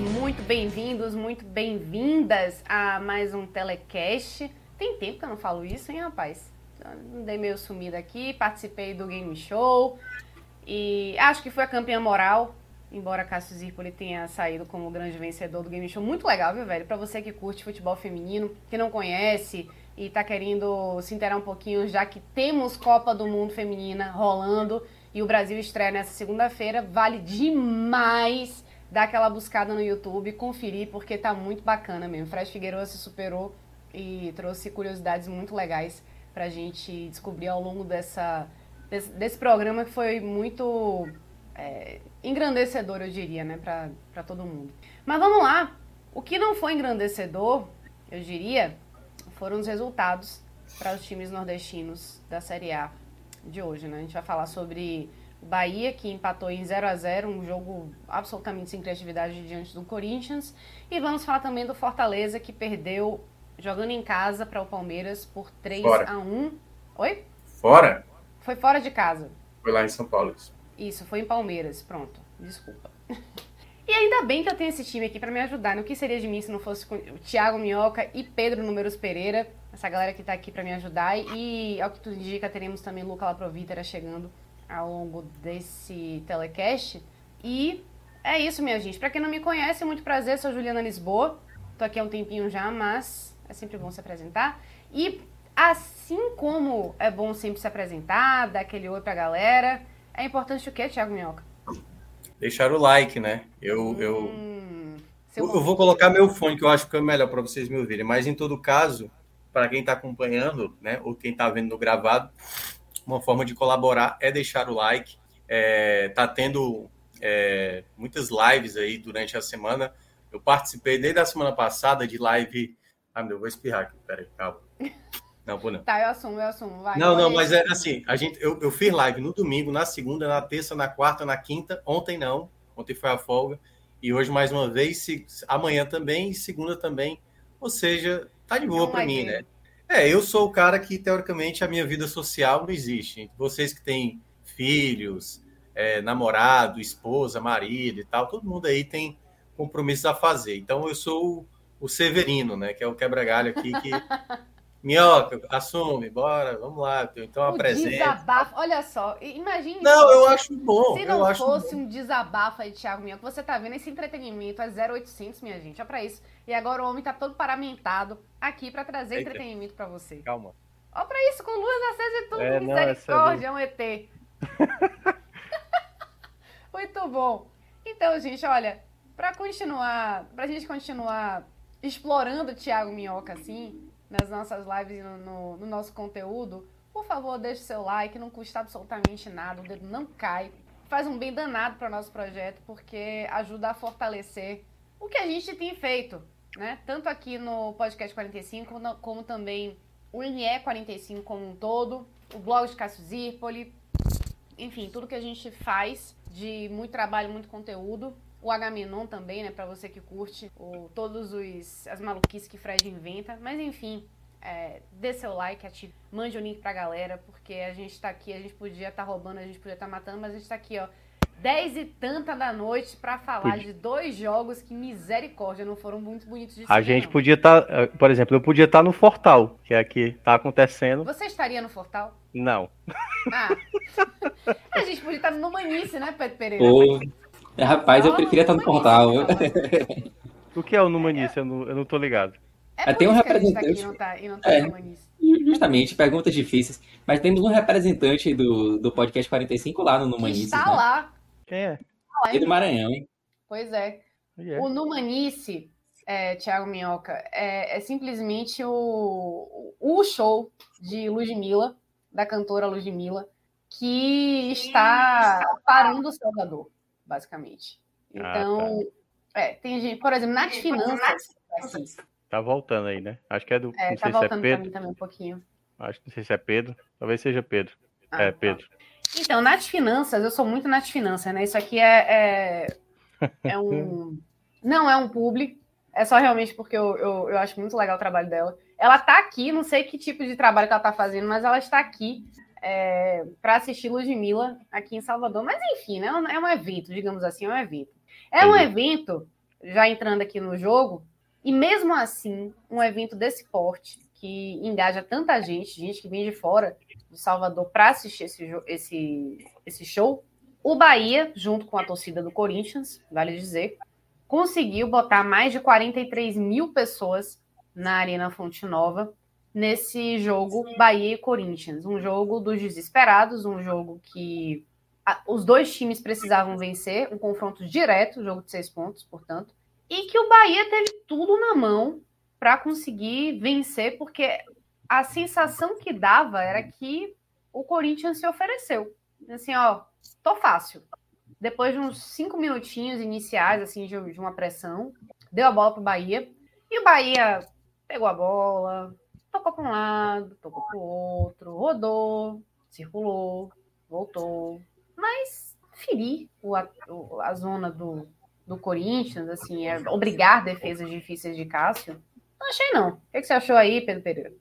Muito bem-vindos, muito bem-vindas a mais um telecast. Tem tempo que eu não falo isso, hein, rapaz? Dei meio sumida aqui, participei do Game Show e acho que foi a campeã moral, embora Cássio Zirpoli tenha saído como grande vencedor do Game Show. Muito legal, viu, velho? Pra você que curte futebol feminino, que não conhece e tá querendo se inteirar um pouquinho, já que temos Copa do Mundo Feminina rolando e o Brasil estreia nessa segunda-feira, vale demais dar aquela buscada no YouTube, conferir, porque tá muito bacana mesmo. Fred Figueiredo se superou e trouxe curiosidades muito legais pra gente descobrir ao longo dessa, desse, desse programa que foi muito é, engrandecedor, eu diria, né, pra, pra todo mundo. Mas vamos lá, o que não foi engrandecedor, eu diria, foram os resultados para os times nordestinos da Série A de hoje, né? A gente vai falar sobre o Bahia, que empatou em 0 a 0 um jogo absolutamente sem criatividade diante do Corinthians. E vamos falar também do Fortaleza, que perdeu jogando em casa para o Palmeiras por 3 Fora. a 1 Oi? Fora? Foi fora de casa. Foi lá em São Paulo. isso. Isso, foi em Palmeiras. Pronto, desculpa. E ainda bem que eu tenho esse time aqui para me ajudar. No que seria de mim se não fosse o Thiago Minhoca e Pedro Números Pereira, essa galera que tá aqui para me ajudar. E ao que tudo indica, teremos também Luca Laprovítera chegando ao longo desse telecast. E é isso, minha gente. Para quem não me conhece, muito prazer, sou Juliana Lisboa. Tô aqui há um tempinho já, mas é sempre bom se apresentar. E assim como é bom sempre se apresentar, dar aquele oi pra galera, é importante o quê, Thiago Minhoca? Deixaram o like, né? Eu, eu, Hum, seu eu vou colocar meu fone, que eu acho que é melhor para vocês me ouvirem. Mas em todo caso, para quem está acompanhando, né, ou quem está vendo no gravado, uma forma de colaborar é deixar o like. É, tá tendo é, muitas lives aí durante a semana. Eu participei desde a semana passada de live. Ah, meu, eu vou espirrar aqui. Peraí, calma. Não, vou não. Tá, eu assumo, eu assumo. Vai, Não, não, mas é assim, a gente, eu, eu fiz live no domingo, na segunda, na terça, na quarta, na quinta. Ontem não, ontem foi a folga. E hoje mais uma vez, se, amanhã também, e segunda também. Ou seja, tá de boa para mim, né? É, eu sou o cara que, teoricamente, a minha vida social não existe. Vocês que têm filhos, é, namorado, esposa, marido e tal, todo mundo aí tem compromissos a fazer. Então, eu sou o, Severino, né? Que é o quebra-galho aqui que... Minhoca, assume, bora, vamos lá. Então, apresenta. desabafo, olha só, i- imagine Não, se eu acho bom. Se não fosse bom. um desabafo aí, Thiago Minhoca, você tá vendo esse entretenimento é 0800, minha gente, é pra isso. E agora o homem tá todo paramentado aqui pra trazer Eita. entretenimento pra você. Calma. Ó pra isso, com luz acesa e tudo, É, misericórdia, é um ET. Muito bom. Então, gente, olha, pra continuar, pra gente continuar explorando o Thiago Minhoca assim, nas nossas lives e no, no- no nosso conteúdo, por favor, deixe seu like, não custa absolutamente nada, o dedo não cai. Faz um bem danado para o nosso projeto, porque ajuda a fortalecer o que a gente tem feito, né? Tanto aqui no Podcast 45, no- como também o NE 45 como um todo, o blog de Cássio Zirpoli, enfim, tudo que a gente faz de muito trabalho, muito conteúdo. O Agamenon também, né, pra você que curte o, todos os as maluquices que Fred inventa. Mas enfim, é, dê seu like, ative, mande o link pra galera, porque a gente tá aqui, a gente podia estar roubando, a gente podia estar matando, mas a gente tá aqui, ó, 10 e tanta da noite pra falar Podia. de dois jogos que misericórdia, não foram muito bonitos de A gente não. podia estar, por exemplo, eu podia estar no Fortal, que é aqui tá acontecendo. Você estaria no Fortal? Não. Ah, a gente podia estar no Manice, né, Pedro Pereira? Ô, rapaz, eu preferia estar no Manice, portal. O que é o Numanice? Eu não, eu não tô ligado. É Ah, tem um tá aqui e representante- não tá, não tá É. no Manice. Justamente Justamente, perguntas difíceis. Mas temos um representante do, do podcast 45 lá no Numanice. Está né? lá. Quem é? E do Maranhão, hein? Pois é. Yeah. O Numanice, é, Thiago Minhoca, é, é simplesmente o, o show de Ludmilla, da cantora Ludmilla, que está parando o Salvador, basicamente. Ah, Então, é, tem gente, por exemplo, Nath Finanças, assim, Tá voltando aí, né? Acho que é do. é, não tá sei se é voltando para Pedro. mim também um pouquinho. Acho que não sei se é Pedro. Talvez seja Pedro. Ah, é, tá. Pedro. Então, Nath Finanças, eu sou muito Nath Finanças, né? Isso aqui é, é, é um. Não é um publi, é só realmente porque eu, eu, eu acho muito legal o trabalho dela. Ela tá aqui, não sei que tipo de trabalho que ela tá fazendo, mas ela está aqui é, para assistir Ludmilla aqui em Salvador. Mas enfim, né? É um evento, digamos assim, é um evento. É um evento, já entrando aqui no jogo, e mesmo assim, um evento desse porte, que engaja tanta gente, gente que vem de fora de Salvador para assistir esse, esse, esse show, o Bahia, junto com a torcida do Corinthians, vale dizer, conseguiu botar mais de 43 mil pessoas na Arena Fonte Nova nesse jogo Bahia e Corinthians. Um jogo dos desesperados, um jogo que os dois times precisavam vencer, um confronto direto, jogo de seis pontos, portanto, e que o Bahia teve tudo na mão para conseguir vencer, porque a sensação que dava era que o Corinthians se ofereceu. Assim, ó, tô fácil. Depois de uns cinco minutinhos iniciais, assim, de, de uma pressão, deu a bola pro Bahia. E o Bahia pegou a bola, tocou para um lado, tocou pro outro, rodou, circulou, voltou. Mas ferir o- a, o- a zona do, do Corinthians, assim, é, obrigar defesas difíceis de Cássio, não achei não. O que, você achou aí, Pedro Pereira?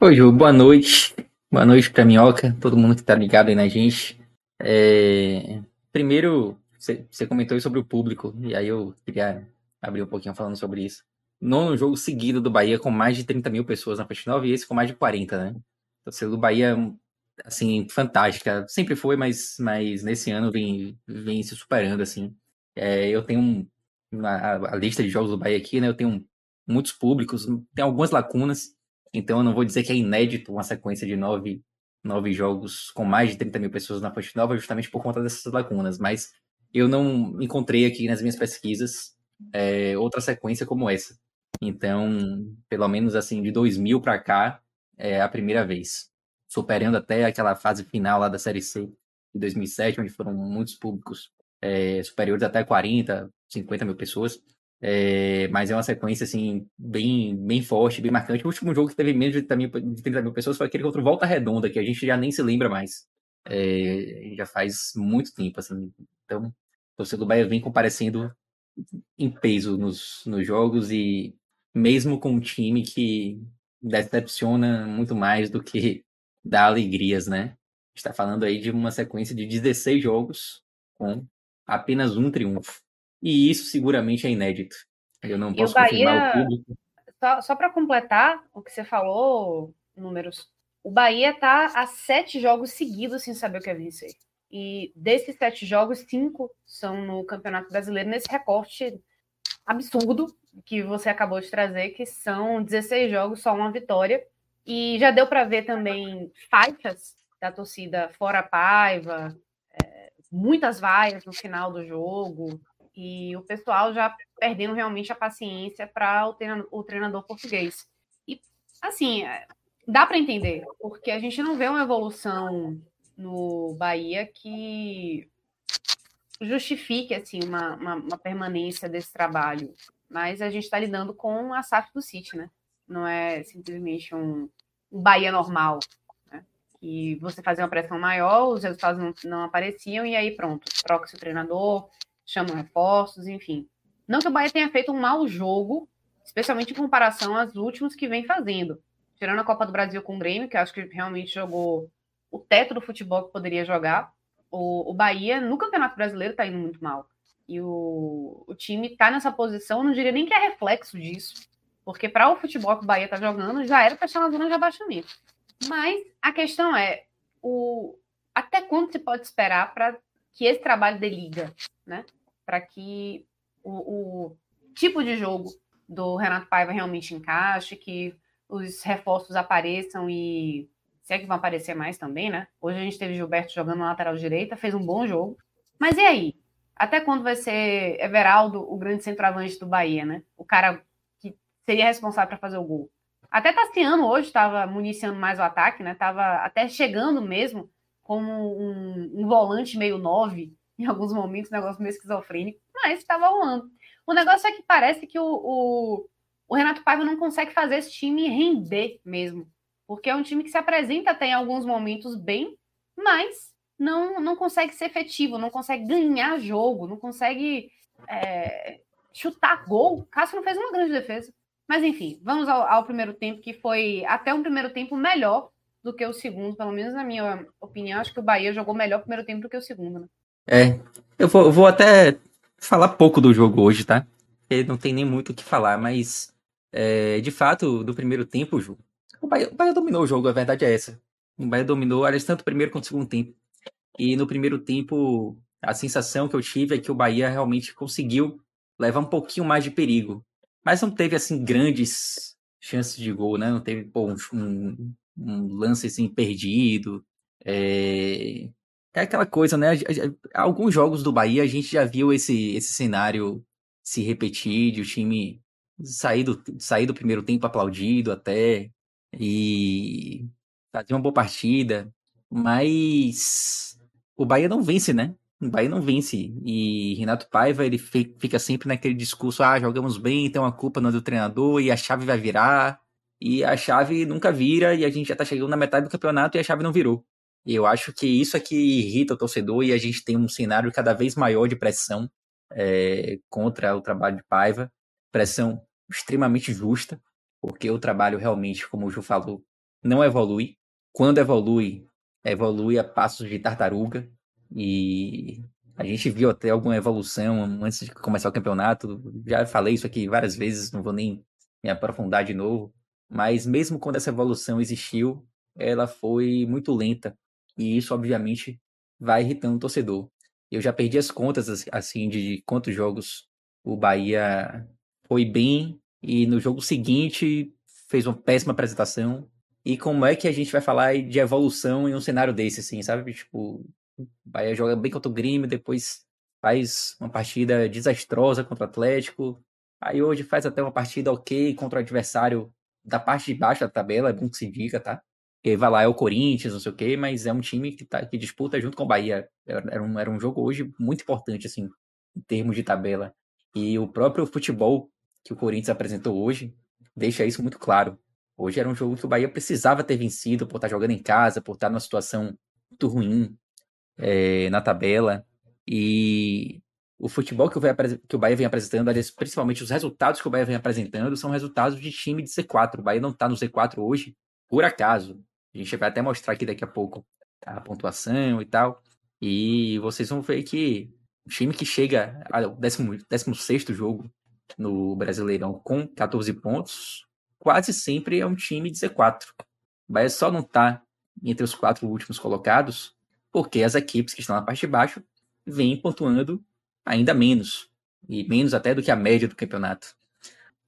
Oi, Ju, boa noite. Boa noite pra Minhoca, todo mundo que tá ligado aí na gente. É, Primeiro, você comentou sobre o público, e aí eu queria abrir um pouquinho falando sobre isso. Nono jogo seguido do Bahia com mais de 30 mil pessoas na Fonte Nova e esse com mais de 40, né? A torcida do Bahia, assim, fantástica. Sempre foi, mas, mas nesse ano vem, vem se superando, assim. É, eu tenho a, a lista de jogos do Bahia aqui, né? Eu tenho muitos públicos, tem algumas lacunas, então eu não vou dizer que é inédito uma sequência de nove, nove jogos com mais de 30 mil pessoas na Fonte Nova, justamente por conta dessas lacunas, mas eu não encontrei aqui nas minhas pesquisas é, outra sequência como essa. Então, pelo menos assim, de 2000 para cá, é a primeira vez. Superando até aquela fase final lá da Série C de 2007, onde foram muitos públicos é, superiores até 40, 50 mil pessoas. É, mas é uma sequência assim bem, bem forte, bem marcante. O último jogo que teve menos de 30 mil, de 30 mil pessoas foi aquele contra o Volta Redonda, que a gente já nem se lembra mais. É, já faz muito tempo, assim. Então, o torcedor do Bahia vem comparecendo em peso nos, nos jogos e mesmo com um time que decepciona muito mais do que dá alegrias, né? está falando aí de uma sequência de 16 jogos com apenas um triunfo. E isso seguramente é inédito. Eu não posso confirmar Bahia- o público. Só, só para completar o que você falou, números, o Bahia tá a sete jogos seguidos sem saber o que é vencer. E desses sete jogos, cinco são no Campeonato Brasileiro, nesse recorte absurdo que você acabou de trazer, que são 16 jogos, só uma vitória. E já deu para ver também faixas da torcida fora Paiva, é, muitas vaias no final do jogo, e o pessoal já perdendo realmente a paciência para o, o treinador português. E, assim, é, dá para entender, porque a gente não vê uma evolução no Bahia que justifique assim, uma, uma, uma permanência desse trabalho. Mas a gente está lidando com a SAF do City, né? Não é simplesmente um, um Bahia normal. Né? Que você fazia uma pressão maior, os resultados não, não apareciam, e aí pronto, troca-se o treinador, chamam reforços, enfim. Não que o Bahia tenha feito um mau jogo, especialmente em comparação aos últimos que vem fazendo. Tirando a Copa do Brasil com o Grêmio, que acho que realmente jogou o teto do futebol que poderia jogar. O, o Bahia, no Campeonato Brasileiro, está indo muito mal. E o, o time está nessa posição, não diria nem que é reflexo disso, porque para o futebol que o Bahia está jogando, já era para estar na zona de abaixamento. Mas a questão é, o, até quando se pode esperar para que esse trabalho dê liga, né? Para que o, o tipo de jogo do Renato Paiva realmente encaixe, que os reforços apareçam e se é que vão aparecer mais também, né? Hoje a gente teve Gilberto jogando na lateral direita, fez um bom jogo. Mas e aí? Até quando vai ser Everaldo o grande centroavante do Bahia, né? O cara que seria responsável para fazer o gol. Até Tassiano hoje estava municiando mais o ataque, né? Tava até chegando mesmo como um, um volante meio nove, em alguns momentos, um negócio meio esquizofrênico, mas estava rolando. O negócio é que parece que o, o, o, Renato Paiva não consegue fazer esse time render mesmo. Porque é um time que se apresenta até em alguns momentos bem, mas não, não consegue ser efetivo, não consegue ganhar jogo, não consegue é, chutar gol. Cássio não fez uma grande defesa. Mas enfim, vamos ao, ao, primeiro tempo, que foi até um primeiro tempo melhor do que o segundo, pelo menos na minha opinião. Acho que o Bahia jogou melhor o primeiro tempo do que o segundo, né? É, eu vou, eu vou até falar pouco do jogo hoje, tá? Porque não tem nem muito o que falar, mas é, de fato, do primeiro tempo, Ju, o Bahia, o Bahia dominou o jogo, a verdade é essa. O Bahia dominou, aliás, tanto o primeiro quanto o segundo tempo. E no primeiro tempo, a sensação que eu tive é que o Bahia realmente conseguiu levar um pouquinho mais de perigo. Mas não teve, assim, grandes chances de gol, né? Não teve pô, um, um, lance, assim, perdido. É... é aquela coisa, né? Alguns jogos do Bahia a gente já viu esse, esse cenário se repetir, de o time sair do, sair do primeiro tempo aplaudido até e fazer uma boa partida. Mas o Bahia não vence, né? O Bahia não vence. E Renato Paiva, ele fica sempre naquele discurso: ah, jogamos bem, então a culpa não é do treinador e a chave vai virar. E a chave nunca vira e a gente já tá chegando na metade do campeonato e a chave não virou. Eu acho que isso é que irrita o torcedor e a gente tem um cenário cada vez maior de pressão é, contra o trabalho de Paiva. Pressão extremamente justa, porque o trabalho realmente, como o Ju falou, não evolui. Quando evolui, evolui a passos de tartaruga. E a gente viu até alguma evolução antes de começar o campeonato. Já falei isso aqui várias vezes, não vou nem me aprofundar de novo. Mas mesmo quando essa evolução existiu, ela foi muito lenta. E isso, obviamente, vai irritando o torcedor. Eu já perdi as contas, assim, de quantos jogos o Bahia foi bem e no jogo seguinte fez uma péssima apresentação. E como é que a gente vai falar de evolução em um cenário desse, assim, sabe? Tipo, Bahia joga bem contra o Grêmio, depois faz uma partida desastrosa contra o Atlético. Aí hoje faz até uma partida ok contra o adversário da parte de baixo da tabela, é bom que se diga, tá? Porque vai lá, é o Corinthians, não sei o quê, mas é um time que, tá, que disputa junto com o Bahia. Era um, era um jogo hoje muito importante, assim, em termos de tabela. E o próprio futebol que o Corinthians apresentou hoje deixa isso muito claro. Hoje era um jogo que o Bahia precisava ter vencido por estar jogando em casa, por estar numa situação muito ruim é, na tabela. E o futebol que o, Bahia, que o Bahia vem apresentando, aliás, principalmente os resultados que o Bahia vem apresentando, são resultados de time de Z4. O Bahia não está no Z4 hoje, por acaso. A gente vai até mostrar aqui daqui a pouco a pontuação e tal. E vocês vão ver que o time que chega ao 16 jogo no Brasileirão com 14 pontos quase sempre é um time de Z4. O Bahia só não está entre os quatro últimos colocados porque as equipes que estão na parte de baixo vêm pontuando ainda menos, e menos até do que a média do campeonato.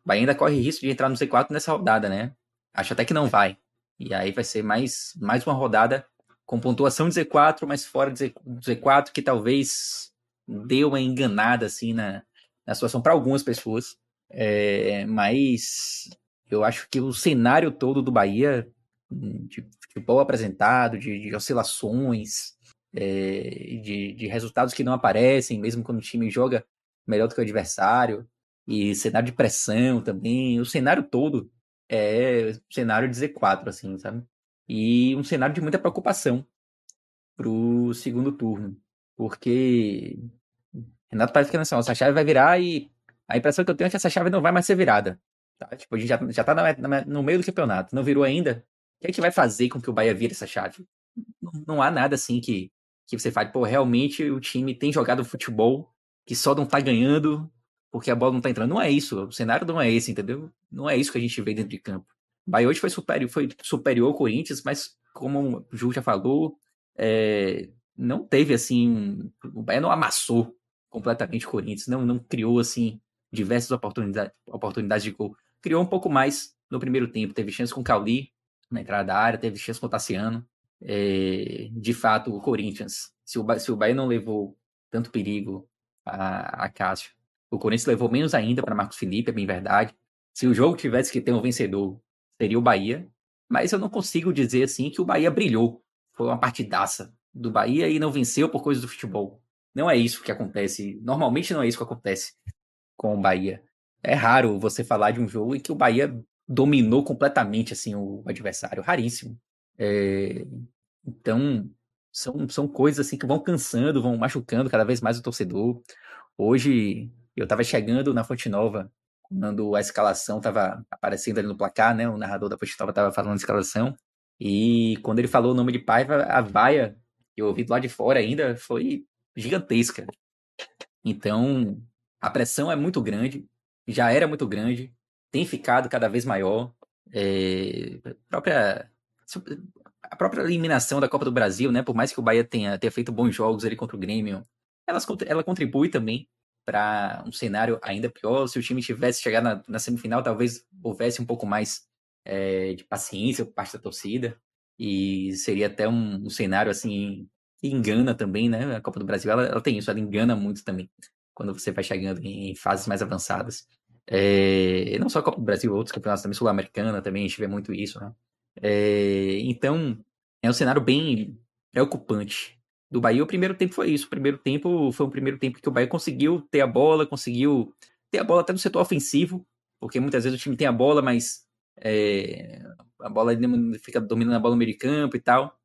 O Bahia ainda corre risco de entrar no Z4 nessa rodada, né? Acho até que não vai. E aí vai ser mais, mais uma rodada com pontuação de Z4, mas fora de Z4, que talvez deu uma enganada assim na, na situação para algumas pessoas. É, mas eu acho que o cenário todo do Bahia, de futebol apresentado, de, de oscilações, é, de, de, resultados que não aparecem, mesmo quando o time joga melhor do que o adversário, e cenário de pressão também, o cenário todo é cenário de Z4, assim, sabe? E um cenário de muita preocupação pro segundo turno, porque Renato parece que assim, essa chave vai virar e a impressão que eu tenho é que essa chave não vai mais ser virada. Tá? Tipo, a gente já, já tá na, na, no meio do campeonato, não virou ainda. O que é que vai fazer com que o Bahia vire essa chave? Não, não há nada assim que, que você fale, pô, realmente o time tem jogado futebol que só não tá ganhando porque a bola não tá entrando. Não é isso, o cenário não é esse, entendeu? Não é isso que a gente vê dentro de campo. O Bahia hoje foi superior, foi superior ao Corinthians, mas como o Ju já falou, é, não teve assim. O Bahia não amassou completamente o Corinthians, não, não criou assim diversas oportunidades, oportunidades de gol criou um pouco mais no primeiro tempo. Teve chance com o Cauli na entrada da área, teve chance com o Tassiano. É, de fato, o Corinthians, se o, se o Bahia não levou tanto perigo a, a Cássio, o Corinthians levou menos ainda para Marcos Felipe, é bem verdade. Se o jogo tivesse que ter um vencedor, seria o Bahia. Mas eu não consigo dizer assim que o Bahia brilhou. Foi uma partidaça do Bahia e não venceu por coisa do futebol. Não é isso que acontece. Normalmente não é isso que acontece com o Bahia. É raro você falar de um jogo em que o Bahia dominou completamente assim o adversário. Raríssimo. É... Então, são, são coisas assim que vão cansando, vão machucando cada vez mais o torcedor. Hoje, eu estava chegando na Fonte Nova, quando a escalação estava aparecendo ali no placar, né? O narrador da Fonte Nova estava falando a escalação. E quando ele falou o nome de Paiva, a vaia que eu ouvi do lado de fora ainda foi gigantesca. Então, a pressão é muito grande, já era muito grande, tem ficado cada vez maior. É, a, própria, a própria eliminação da Copa do Brasil, né? Por mais que o Bahia tenha, tenha feito bons jogos ali contra o Grêmio, elas, ela contribui também para um cenário ainda pior. Se o time tivesse chegado na, na semifinal, talvez houvesse um pouco mais é, de paciência por parte da torcida. E seria até um, um cenário assim engana também, né? A Copa do Brasil, ela, ela, tem isso, ela engana muito também, quando você vai chegando em fases mais avançadas. É, não só a Copa do Brasil, outros campeonatos também, Sul-Americana também, a gente vê muito isso, né? É, então, é um cenário bem preocupante do Bahia. O primeiro tempo foi isso, o primeiro tempo foi um primeiro tempo que o Bahia conseguiu ter a bola, conseguiu ter a bola até no setor ofensivo, porque muitas vezes o time tem a bola, mas é, a bola fica dominando a bola no meio de campo e tal.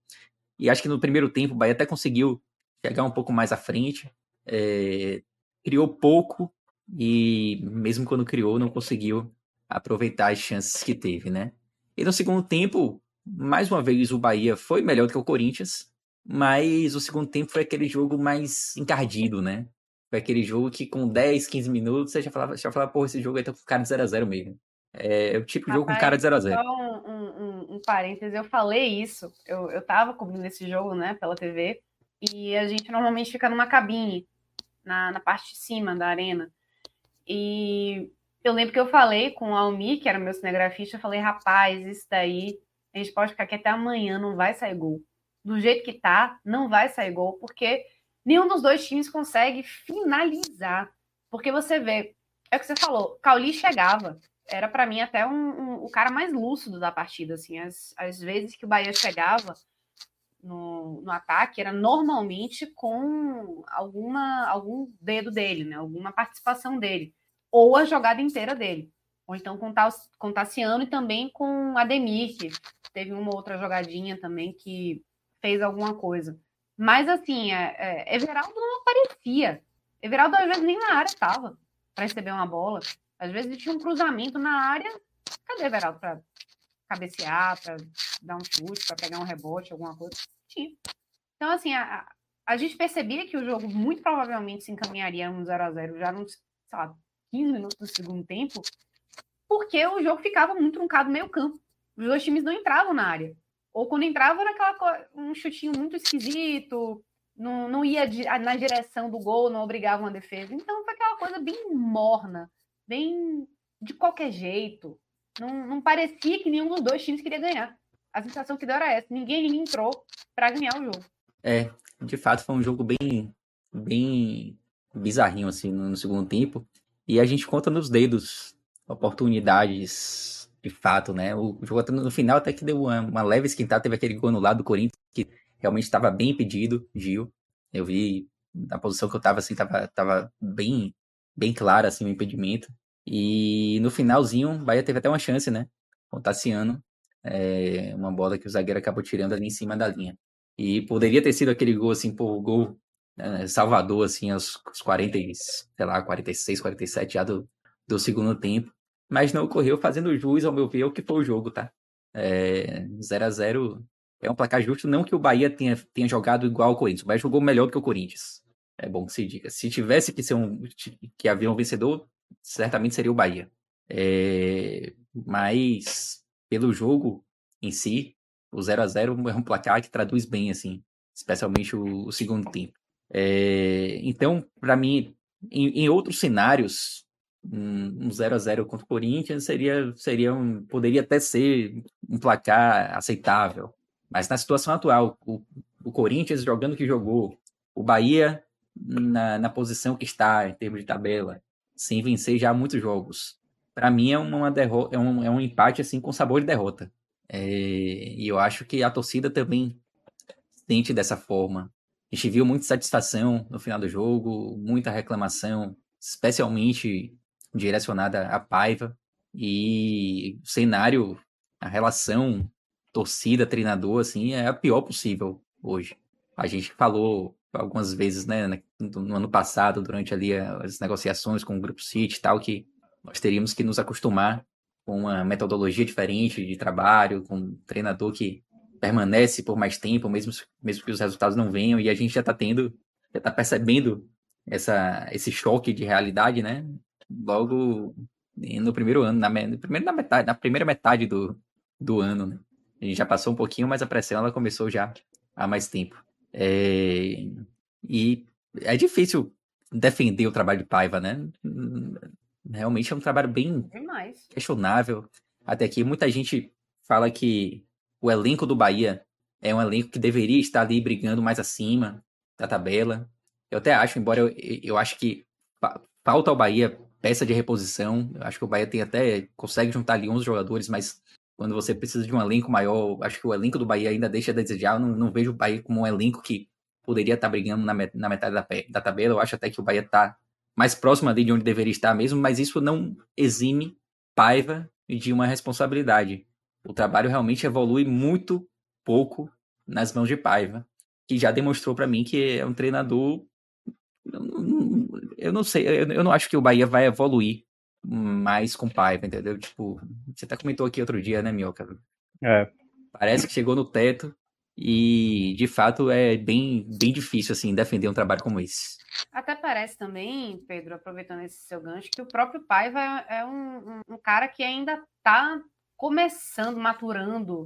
E acho que no primeiro tempo o Bahia até conseguiu chegar um pouco mais à frente. É, criou pouco e mesmo quando criou não conseguiu aproveitar as chances que teve, né? E no segundo tempo, mais uma vez o Bahia foi melhor do que o Corinthians, mas o segundo tempo foi aquele jogo mais encardido, né? Foi aquele jogo que com 10, 15 minutos você já falava, já falava pô, esse jogo aí tá com cara de 0x0 mesmo. É o tipo de jogo com cara de 0x0. Só um, um, um, parêntese, eu falei isso, eu, eu tava cobrindo esse jogo, né, pela TV, e a gente normalmente fica numa cabine, na, na parte de cima da arena. E eu lembro que eu falei com o Almi, que era meu cinegrafista, eu falei, rapaz, isso daí, a gente pode ficar aqui até amanhã, não vai sair gol. Do jeito que tá, não vai sair gol, porque nenhum dos dois times consegue finalizar. Porque você vê, é o que você falou, Cauli chegava, era para mim até um, um, o cara mais lúcido da partida, assim, as, as vezes que o Bahia chegava no, no ataque era normalmente com alguma algum dedo dele, né, alguma participação dele, ou a jogada inteira dele, ou então com, com Tassiano e também com Ademir, que teve uma outra jogadinha também que fez alguma coisa. Mas assim, é, é, Everaldo não aparecia. Everaldo às vezes nem na área estava para receber uma bola. Às vezes tinha um cruzamento na área. Cadê o Everaldo para cabecear, para dar um chute, para pegar um rebote, alguma coisa? Tinha. Então, assim, a, a gente percebia que o jogo muito provavelmente se encaminharia um 0 a 0 já nos, sei lá, 15 minutos do segundo tempo, porque o jogo ficava muito truncado meio campo. Os dois times não entravam na área. Ou quando entrava, era aquela, um chutinho muito esquisito, não, não ia na direção do gol, não obrigava uma defesa. Então foi aquela coisa bem morna bem de qualquer jeito. Não, não parecia que nenhum dos dois times queria ganhar. A sensação que deu era essa. Ninguém, ninguém entrou para ganhar o jogo. É, de fato foi um jogo bem, bem bizarrinho assim no, no segundo tempo. E a gente conta nos dedos oportunidades de fato, né? O jogo no final até que deu uma, uma leve esquentada, teve aquele gol no lado do Corinthians que realmente estava bem impedido, Gil. Eu vi na posição que eu estava assim, tava, tava bem bem clara assim o impedimento. E no finalzinho, o Bahia teve até uma chance, né? Com o Tassiano. É, uma bola que o zagueiro acabou tirando ali em cima da linha. E poderia ter sido aquele gol, assim, por gol né, Salvador, assim, aos, aos 40, sei lá, 46, 47 já do, do segundo tempo. Mas não ocorreu fazendo jus, ao meu ver, o que foi o jogo, tá? É, 0 a 0 é um placar justo, não que o Bahia tenha, tenha jogado igual ao Corinthians. Bahia jogou melhor do que o Corinthians. É bom que se diga. Se tivesse que ser um que havia um vencedor, certamente seria o Bahia. É, mas pelo jogo em si, o 0 a 0 é um placar que traduz bem assim, especialmente o, o segundo tempo. É, então, para mim, em, em, outros cenários, um 0 a 0 contra o Corinthians seria, seria um, poderia até ser um placar aceitável. Mas na situação atual, o, o Corinthians jogando o que jogou, o Bahia na, na posição que está em termos de tabela, sem vencer já muitos jogos. Para mim é uma derrota, é um, é um empate assim com sabor de derrota. É, e eu acho que a torcida também sente dessa forma. A gente viu muita satisfação no final do jogo, muita reclamação, especialmente direcionada à Paiva. E o cenário, a relação torcida-treinador, assim, é a pior possível hoje. A gente falou algumas vezes, né, no ano passado, durante ali as negociações com o Grupo City e tal, que nós teríamos que nos acostumar com uma metodologia diferente de trabalho, com um treinador que permanece por mais tempo, mesmo, mesmo que os resultados não venham, e a gente já está tendo, já está percebendo essa, esse choque de realidade, né? Logo no primeiro ano, na, primeiro, na, metade, na primeira metade do, do ano, né? A gente já passou um pouquinho, mas a pressão ela começou já há mais tempo. É... E é difícil defender o trabalho de Paiva, né? Realmente é um trabalho bem Demais. questionável. Até aqui muita gente fala que o elenco do Bahia é um elenco que deveria estar ali brigando mais acima da tabela. Eu até acho, embora eu, eu acho que falta ao Bahia peça de reposição. Eu acho que o Bahia tem até consegue juntar ali 11 jogadores, mas quando você precisa de um elenco maior, acho que o elenco do Bahia ainda deixa a desejar. Eu não, não vejo o Bahia como um elenco que poderia estar brigando na, na metade da, da tabela. Eu acho até que o Bahia está mais próximo ali de onde deveria estar mesmo, mas isso não exime Paiva de uma responsabilidade. O trabalho realmente evolui muito pouco nas mãos de Paiva, que já demonstrou para mim que é um treinador. Eu não sei, eu não acho que o Bahia vai evoluir mais com Paiva, entendeu? Tipo, você até comentou aqui outro dia, né, Mioca? É. Parece que chegou no teto e, de fato, é bem, bem difícil, assim, defender um trabalho como esse. Até parece também, Pedro, aproveitando esse seu gancho, que o próprio Paiva é, é um, um, um cara que ainda está começando, maturando.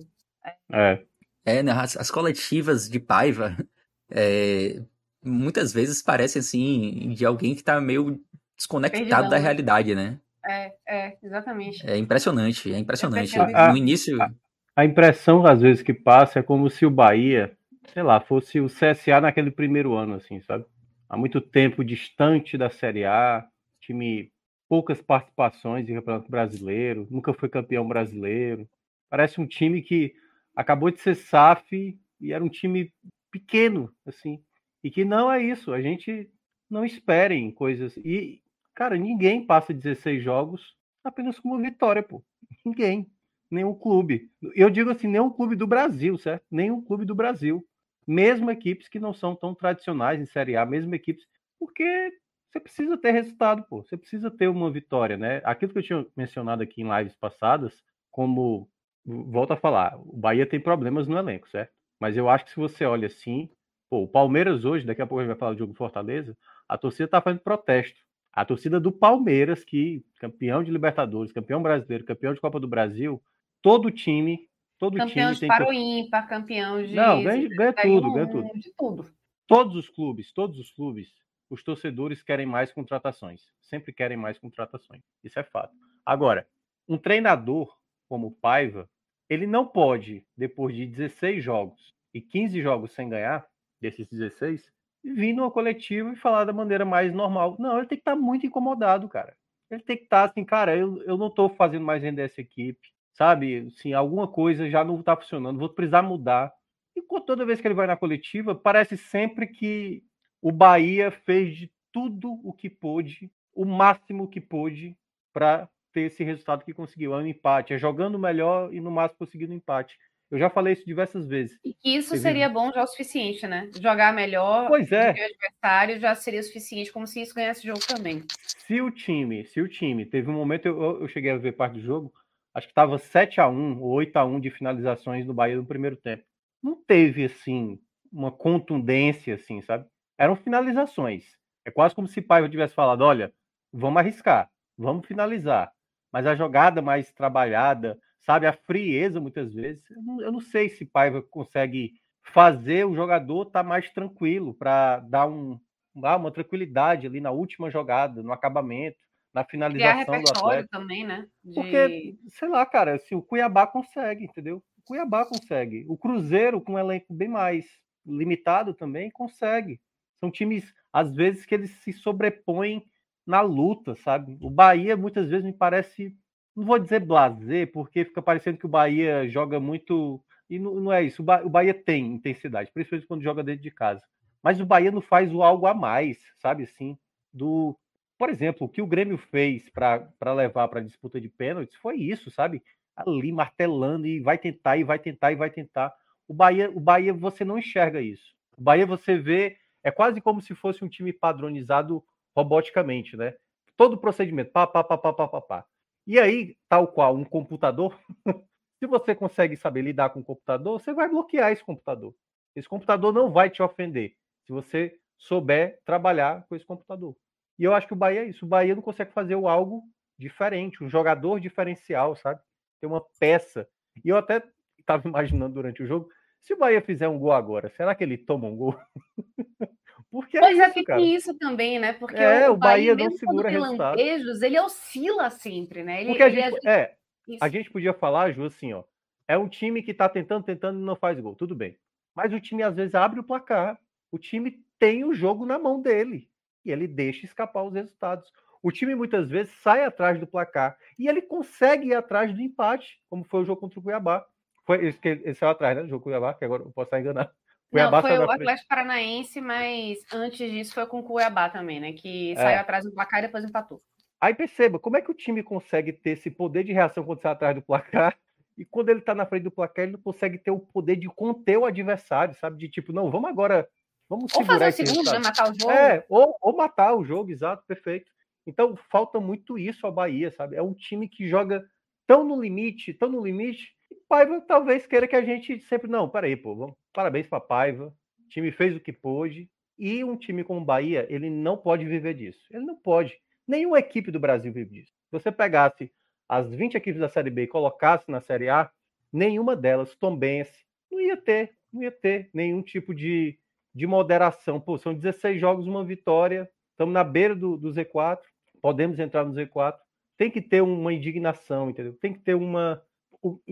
É. É, né, as, as coletivas de Paiva é, muitas vezes parecem, assim, de alguém que está meio desconectado Perdidão, da realidade, né? É, é, exatamente. É impressionante, é impressionante. isso. No início, A, a impressão, às vezes, que passa é como se o Bahia, sei lá, fosse o CSA naquele primeiro ano, assim, sabe? Há muito tempo distante da Série A, time poucas participações em Campeonato Brasileiro, nunca foi campeão brasileiro. Parece um time que acabou de ser SAF e era um time pequeno, assim. E que não é isso, a gente não esperem coisas. E, cara, ninguém passa 16 jogos apenas com uma vitória, pô. Ninguém. Nenhum clube. Eu digo assim, nenhum clube do Brasil, certo? Nenhum clube do Brasil. Mesmo equipes que não são tão tradicionais em Série A, mesmo equipes. Porque você precisa ter resultado, pô. Você precisa ter uma vitória, né? Aquilo que eu tinha mencionado aqui em lives passadas, como. Volto a falar, o Bahia tem problemas no elenco, certo? Mas eu acho que se você olha assim, pô, o Palmeiras hoje, daqui a pouco a gente vai falar do jogo Fortaleza, a torcida tá fazendo protesto. A torcida do Palmeiras, que campeão de Libertadores, campeão brasileiro, campeão de Copa do Brasil, todo time, todo Campeão time de para o ímpar, campeão de. Não, ganha- ganha tudo, um, ganha tudo. Tudo. todos os clubes, todos os clubes, os torcedores querem mais contratações. Sempre querem mais contratações. Isso é fato. Agora, um treinador como o Paiva, ele não pode, depois de 16 jogos e 15 jogos sem ganhar, desses 16, vir numa coletiva e falar da maneira mais normal. Não, ele tem que estar muito incomodado, cara. Ele tem que estar assim, cara, eu, eu não estou fazendo mais render essa equipe, sabe? Assim, alguma coisa já não está funcionando, vou precisar mudar. E toda vez que ele vai na coletiva, parece sempre que o Bahia fez de tudo o que pôde, o máximo que pôde, para ter esse resultado que conseguiu. É um empate, é jogando melhor e no máximo conseguindo um empate. Eu já falei isso diversas vezes. E que isso Teve- seria bom já o suficiente, né? Jogar melhor Pois é. do que o adversário já seria o suficiente, como se isso ganhasse jogo também. Se o time, se o time, teve um momento, eu, eu- eu cheguei a ver parte do jogo, acho que estava 7 a 1 ou 8 a 1 de finalizações do Bahia no primeiro tempo. Não teve, assim, uma contundência, assim, sabe? Eram finalizações. É quase como se Paiva tivesse falado, olha, vamos arriscar, vamos finalizar. Mas a jogada mais trabalhada, sabe? A frieza, muitas vezes. Eu não, eu não sei se Paiva consegue fazer o jogador estar mais tranquilo para dar um, ah, uma tranquilidade ali na última jogada, no acabamento. na finalização do Atlético. também, né? De... Porque, sei lá, cara, se o Cuiabá consegue, entendeu? O Cuiabá consegue. O Cruzeiro, com um elenco bem mais limitado também, consegue. São times, às vezes, que eles se sobrepõem na luta, sabe? O Bahia, muitas vezes, me parece, não vou dizer blazer, porque fica parecendo que o Bahia joga muito. E não, não é isso. O Bahia tem intensidade, principalmente quando joga dentro de casa. Mas o Bahia não faz o algo a mais, sabe assim? Do, por exemplo, o que o Grêmio fez para levar para a disputa de pênaltis foi isso, sabe? Ali martelando e vai tentar e vai tentar e vai tentar. O Bahia, o Bahia você não enxerga isso. O Bahia você vê é quase como se fosse um time padronizado roboticamente, né? Todo o procedimento, pá, pá, pá, pá, pá, pá, pá. E aí, tal qual um computador, se você consegue saber lidar com o computador, você vai bloquear esse computador. Esse computador não vai te ofender se você souber trabalhar com esse computador. E eu acho que o Bahia é isso. O Bahia não consegue fazer algo diferente, um jogador diferencial, sabe? Tem uma peça. E eu até estava imaginando durante o jogo, se o Bahia fizer um gol agora, será que ele toma um gol? Porque é pois é, isso, tem isso também, né? Porque é, o, Bahia, Bahia não segura resultado. Ele oscila sempre, né? Ele, Porque a gente, é, a gente podia falar, Ju, assim, ó, é um time que está tentando, tentando e não faz gol, tudo bem. Mas o time às vezes abre o placar, o time tem o jogo na mão dele e ele deixa escapar os resultados. O time muitas vezes sai atrás do placar e ele consegue ir atrás do empate, como foi o jogo contra o Cuiabá. Foi esse que ele saiu atrás, né? O jogo Cuiabá, que agora eu posso estar enganado. Cuiabá Não, foi o Atlético Paranaense, mas antes disso foi com o Cuiabá também, né? Que saiu é. atrás do placar e depois empatou. Aí perceba, como é que o time consegue ter esse poder de reação quando sai atrás do placar e quando ele tá na frente do placar, ele não consegue ter o poder de conter o adversário, sabe? De tipo, não, vamos agora Vamos ou fazer o segundo, né? matar o jogo. É, ou, ou matar o jogo, exato, perfeito. Então falta muito isso ao Bahia, sabe? É um time que joga tão no limite, tão no limite. Paiva talvez queira que a gente sempre. Não, peraí, pô, parabéns para Paiva. O time fez o que pôde. E um time como o Bahia, ele não pode viver disso. Ele não pode. Nenhuma equipe do Brasil vive disso. Se você pegasse as 20 equipes da Série B e colocasse na Série A, nenhuma delas, Tombense, não ia ter, não ia ter nenhum tipo de, de moderação. Pô, são 16 jogos, uma vitória, estamos na beira do, do Z4, podemos entrar no Z4. Tem que ter uma indignação, entendeu? Tem que ter uma.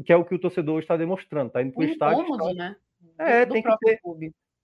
Que é o que o torcedor está demonstrando, está indo para o um estádio. Incômodo, né? É, do tem que ter.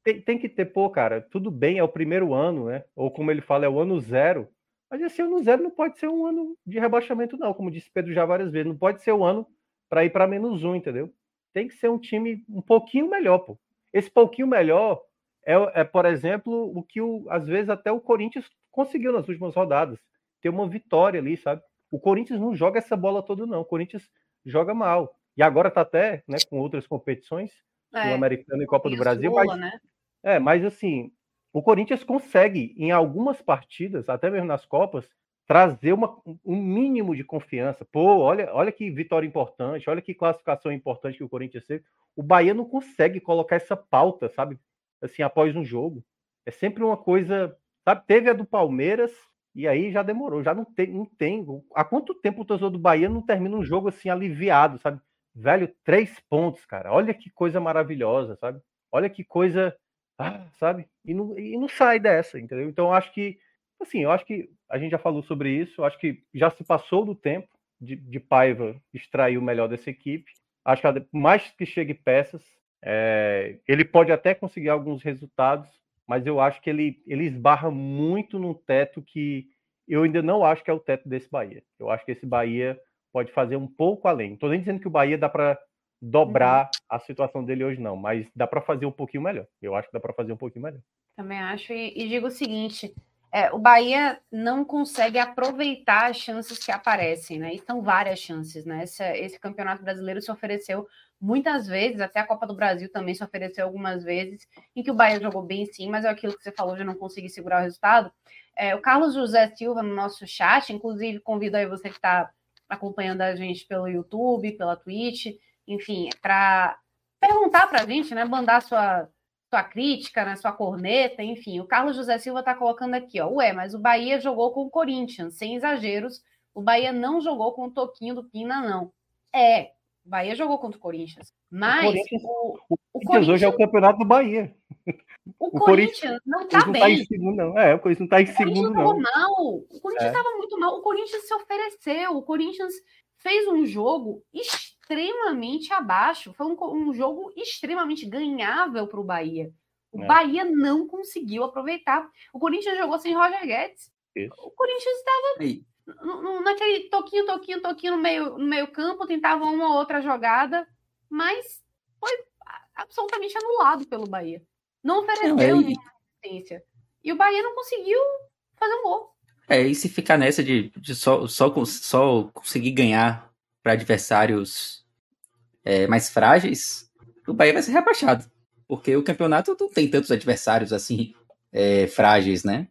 Tem, tem, que ter, pô, cara, tudo bem, é o primeiro ano, né? Ou como ele fala, é o ano zero. Mas esse ano zero não pode ser um ano de rebaixamento, não, como disse Pedro já várias vezes. Não pode ser o um ano para ir para menos um, entendeu? Tem que ser um time um pouquinho melhor, pô. Esse pouquinho melhor é, é por exemplo, o que o, às vezes até o Corinthians conseguiu nas últimas rodadas. Ter uma vitória ali, sabe? O Corinthians não joga essa bola toda, não. O Corinthians joga mal. E agora tá até né, com outras competições, é, Sul-Americana e Copa do Brasil. Mas, né? É, mas assim, o Corinthians consegue, em algumas partidas, até mesmo nas Copas, trazer uma, um mínimo de confiança. Pô, olha, olha que vitória importante, olha que classificação importante que o Corinthians teve. O Bahia não consegue colocar essa pauta, sabe? assim, após um jogo. É sempre uma coisa. Sabe, teve a do Palmeiras e aí já demorou, já não tem, não tem. Há quanto tempo o torcedor do Bahia não termina um jogo assim aliviado, sabe? Velho, três pontos, cara. Olha que coisa maravilhosa, sabe? Olha que coisa, ah, sabe? E não, e não sai dessa, entendeu? Então acho que, assim, eu acho que a gente já falou sobre isso, acho que já se passou do tempo de, de Paiva extrair o melhor dessa equipe. Acho que mais que chegue peças, é, ele pode até conseguir alguns resultados, mas eu acho que ele, ele esbarra muito num teto que eu ainda não acho que é o teto desse Bahia. Eu acho que esse Bahia pode fazer um pouco além. Estou nem dizendo que o Bahia dá para dobrar uhum. a situação dele hoje, não, mas dá para fazer um pouquinho melhor. Eu acho que dá para fazer um pouquinho melhor. Também acho, e, e digo o seguinte: é, o Bahia não consegue aproveitar as chances que aparecem, né? E são várias chances, né? Esse, esse campeonato brasileiro se ofereceu muitas vezes, até a Copa do Brasil também se ofereceu algumas vezes, em que o Bahia jogou bem sim, mas é aquilo que você falou de não conseguir segurar o resultado. É, o Carlos José Silva no nosso chat, inclusive convido aí você que está acompanhando a gente pelo YouTube, pela Twitch, enfim, para perguntar para a gente, né, mandar sua, sua crítica, né, sua corneta, enfim. O Carlos José Silva está colocando aqui, ó, ué, mas o Bahia jogou com o Corinthians, sem exageros, o Bahia não jogou com o Toquinho do Pina, não. É, Bahia jogou contra o Corinthians. Mas o, Corinthians, o, o Corinthians hoje é o campeonato do Bahia. O, o Corinthians, não tá não bem. Tá em segundo, não. É, o Corinthians não tá em segundo, não. mal. O Corinthians estava é. muito mal. O Corinthians se ofereceu. O Corinthians fez um jogo extremamente abaixo. Foi um, um jogo extremamente ganhável para o Bahia. O é. Bahia não conseguiu aproveitar. O Corinthians jogou sem Roger Guedes. Isso. O Corinthians estava naquele toquinho, toquinho, toquinho no meio, no meio campo, tentava uma ou outra jogada, mas foi absolutamente anulado pelo Bahia. Não ofereceu é, nenhuma assistência. E o Bahia não conseguiu fazer um gol. É, e se ficar nessa de, de só, só, só conseguir ganhar para adversários é, mais frágeis, o Bahia vai ser rebaixado. Porque o campeonato não tem tantos adversários assim é, frágeis, né?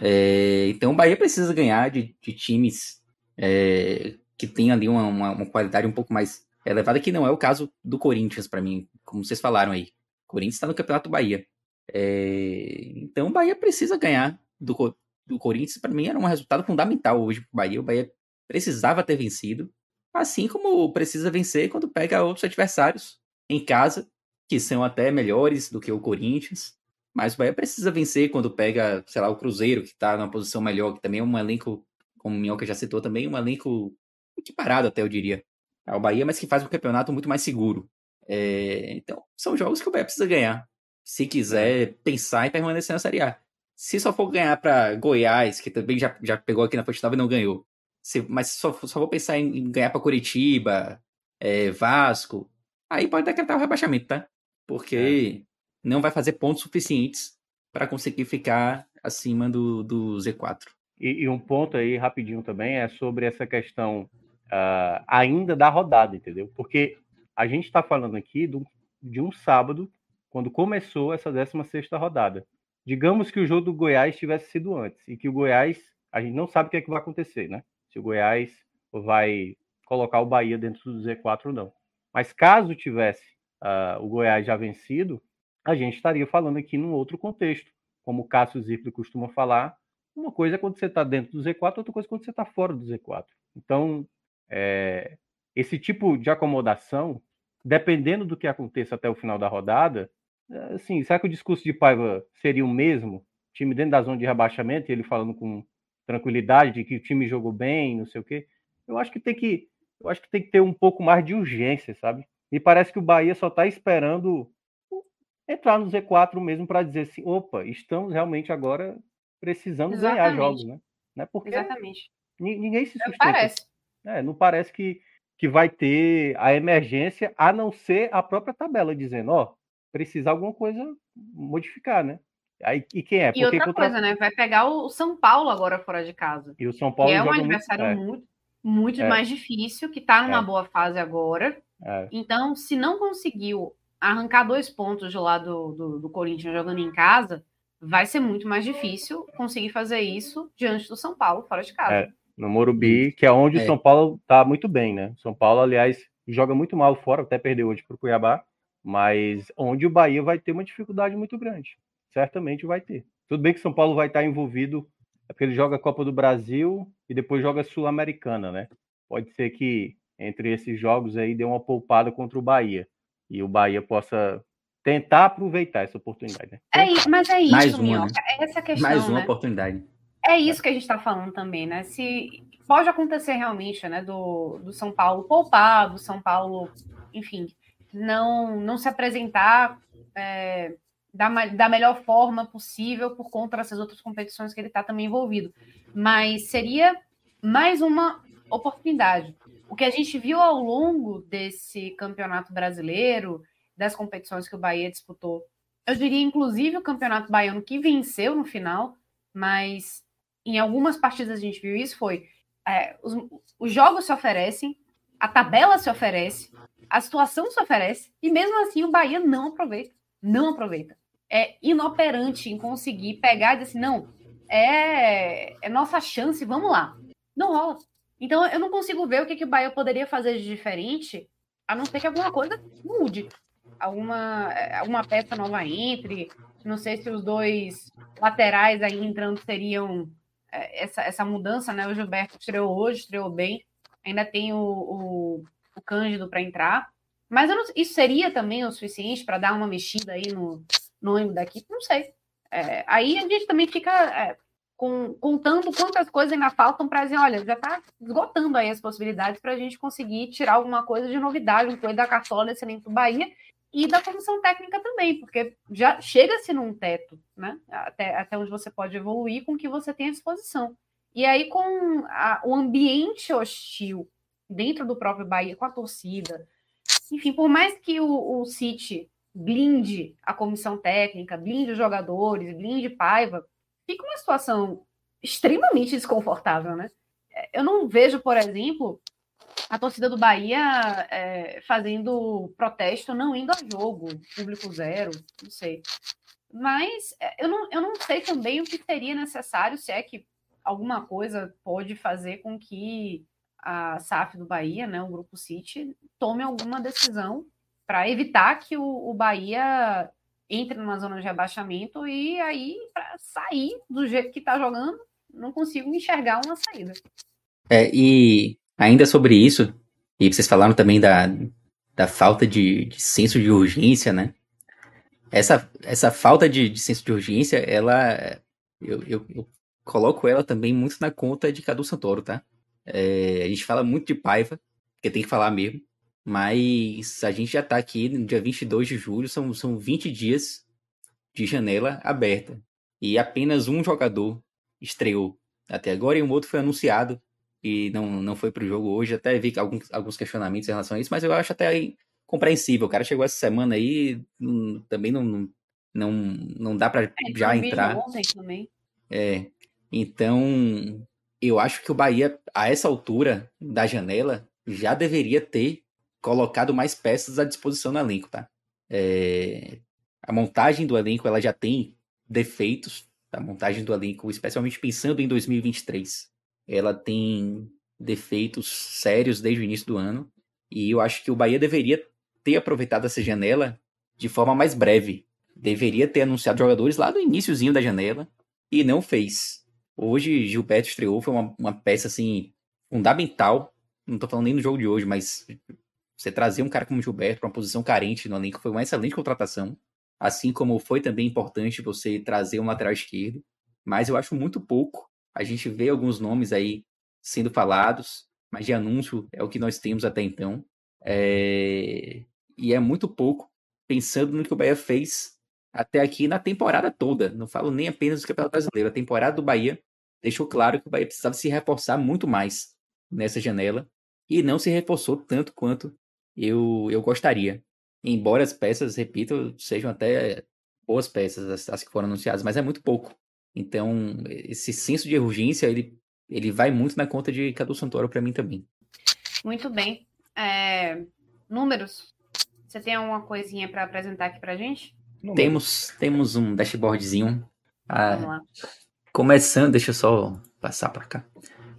É, então o Bahia precisa ganhar de, de times é, que tem ali uma, uma, uma, qualidade um pouco mais elevada, que não é o caso do Corinthians, para mim, como vocês falaram aí. O Corinthians está no Campeonato Bahia. É, então o Bahia precisa ganhar do, do Corinthians. Para mim era um resultado fundamental hoje para o Bahia. O Bahia precisava ter vencido, assim como precisa vencer quando pega outros adversários em casa, que são até melhores do que o Corinthians. Mas o Bahia precisa vencer quando pega, sei lá, o Cruzeiro, que está numa posição melhor, que também é um elenco, como o Minhoca já citou, também um elenco equiparado até, eu diria. É o Bahia, mas que faz um campeonato muito mais seguro. É, então, são jogos que o Bahia precisa ganhar se quiser pensar em permanecer na Série A. Se só for ganhar para Goiás, que também já, já pegou aqui na Fonte Nova e não ganhou, se, mas só, só vou pensar em, em ganhar para Curitiba, é, Vasco, aí pode decretar o rebaixamento, tá? Porque é. Não vai fazer pontos suficientes para conseguir ficar acima do, do Z4. E, e, um ponto aí rapidinho também é sobre essa questão uh, ainda da rodada, entendeu? Porque a gente está falando aqui do, de um sábado quando começou essa 16 rodada. Digamos que o jogo do Goiás tivesse sido antes e que o Goiás, a gente não sabe o que, é que vai acontecer, né? Se o Goiás vai colocar o Bahia dentro do Z4 ou não. Mas caso tivesse uh, o Goiás já vencido, a gente estaria falando aqui num outro contexto. Como o Cássio Zirpoli costuma falar, uma coisa é quando você está dentro do Z4, outra coisa é quando você está fora do Z4. Então, é, esse tipo de acomodação, dependendo do que aconteça até o final da rodada, assim, será que o discurso de Paiva seria o mesmo? Time dentro da zona de rebaixamento ele falando com tranquilidade de que o time jogou bem, não sei o quê. Eu acho que tem que, eu acho que tem que ter um pouco mais de urgência, sabe? Me parece que o Bahia só está esperando entrar no Z4 mesmo para dizer assim, opa, estamos realmente agora precisando Exatamente. ganhar jogos, né? né? Porque Exatamente. Ninguém se sustenta. Não parece. É, não parece que, que vai ter a emergência, a não ser a própria tabela dizendo, ó, precisar alguma coisa modificar, né? Aí, e quem é? E outra contra... coisa, né? Vai pegar o São Paulo agora fora de casa. E o São Paulo que é um adversário muito, muito, muito é. mais difícil, que tá numa é. boa fase agora. É. Então, se não conseguiu arrancar dois pontos de lá do, do, do, Corinthians jogando em casa, vai ser muito mais difícil conseguir fazer isso diante do São Paulo fora de casa. É, no Morumbi, que é onde o é. São Paulo tá muito bem, né? São Paulo, aliás, joga muito mal fora, até perdeu hoje para o Cuiabá mas onde o Bahia vai ter uma dificuldade muito grande. Certamente vai ter. Tudo bem que São Paulo vai estar envolvido, é porque ele joga a Copa do Brasil e depois joga a Sul-Americana, né? Pode ser que entre esses jogos aí dê uma poupada contra o Bahia e o Bahia possa tentar aproveitar essa oportunidade. Né? É, mas é isso, Mais uma, né? é essa questão. Mais uma né? oportunidade. É isso que a gente está falando também, né? Se pode acontecer realmente, né, do, do São Paulo poupar, do São Paulo, enfim, não, não se apresentar é, da, da melhor forma possível por conta dessas outras competições que ele está também envolvido. Mas seria mais uma oportunidade. O que a gente viu ao longo desse campeonato brasileiro, das competições que o Bahia disputou, eu diria inclusive o campeonato baiano que venceu no final, mas em algumas partidas a gente viu isso, foi é, os, os jogos se oferecem, a tabela se oferece, a situação se oferece e mesmo assim o Bahia não aproveita. Não aproveita. É inoperante em conseguir pegar e dizer assim, não, é, é nossa chance, vamos lá. Não rola. Então eu não consigo ver o que, que o Bahia poderia fazer de diferente, a não ser que alguma coisa mude. Alguma, alguma peça nova entre. Não sei se os dois laterais aí entrando seriam é, essa, essa mudança, né? O Gilberto estreou hoje, estreou bem. Ainda tem o, o o Cândido para entrar. Mas não, isso seria também o suficiente para dar uma mexida aí no, no ânimo da equipe, não sei. É, aí a gente também fica é, com, contando quantas coisas ainda faltam para dizer, olha, já está esgotando aí as possibilidades para a gente conseguir tirar alguma coisa de novidade, um coisa da cartola desse elenco do Bahia e da comissão técnica também, porque já chega-se num teto, né? Até, até onde você pode evoluir com o que você tem à disposição. E aí, com a, o ambiente hostil dentro do próprio Bahia, com a torcida, enfim, por mais que o, o City blinde a comissão técnica, blinde os jogadores, blinde Paiva, fica uma situação extremamente desconfortável, né? Eu não vejo, por exemplo, a torcida do Bahia é, fazendo protesto, não indo a jogo, público zero, não sei. Mas é, eu não, eu não sei também o que seria necessário, se é que alguma coisa pode fazer com que a SAF do Bahia, né, o Grupo City, tome alguma decisão para evitar que o, o, Bahia entre numa zona de rebaixamento e aí, para sair do jeito que está jogando, não consigo enxergar uma saída. É, e ainda sobre isso, e vocês falaram também da, da falta de, de senso de urgência, né? Essa, essa falta de, de senso de urgência, ela. Eu, eu, eu, coloco ela também muito na conta de Cadu Santoro, tá? É, a gente fala muito de Paiva, porque tem que falar mesmo. Mas a gente já tá aqui no dia 22 de julho, são, são 20 dias de janela aberta. E apenas um jogador estreou até agora e um outro foi anunciado e não, não foi pro jogo hoje. Até vi alguns, alguns questionamentos em relação a isso, mas eu acho até compreensível. O cara chegou essa semana aí, também não, não, não dá para é, já entrar. Ontem também. É. Então, eu acho que o Bahia, a essa altura da janela, já deveria ter colocado mais peças à disposição no elenco, tá? É, a montagem do elenco ela já tem defeitos, a montagem do elenco, especialmente pensando em 2023, ela tem defeitos sérios desde o início do ano e eu acho que o Bahia deveria ter aproveitado essa janela de forma mais breve. Deveria ter anunciado jogadores lá no iníciozinho da janela e não fez. Hoje, Gilberto estreou, foi uma, uma peça assim fundamental. Não estou falando nem no jogo de hoje, mas você trazer um cara como Gilberto para uma posição carente no elenco foi uma excelente contratação. Assim como foi também importante você trazer um lateral esquerdo. Mas eu acho muito pouco. A gente vê alguns nomes aí sendo falados, mas de anúncio é o que nós temos até então. É... E é muito pouco pensando no que o Bahia fez até aqui na temporada toda. Não falo nem apenas do Campeonato Brasileiro. A temporada do Bahia deixou claro que o Bahia precisava se reforçar muito mais nessa janela e não se reforçou tanto quanto eu, eu gostaria. Embora as peças, repito, sejam até boas peças, as, as que foram anunciadas, mas é muito pouco. Então, esse senso de urgência, ele, ele vai muito na conta de Cadu Santoro para mim também. Muito bem. É, números. Você tem alguma coisinha para apresentar aqui para gente? Temos, temos um dashboardzinho. Ah, Vamos lá. Começando, deixa eu só passar para cá.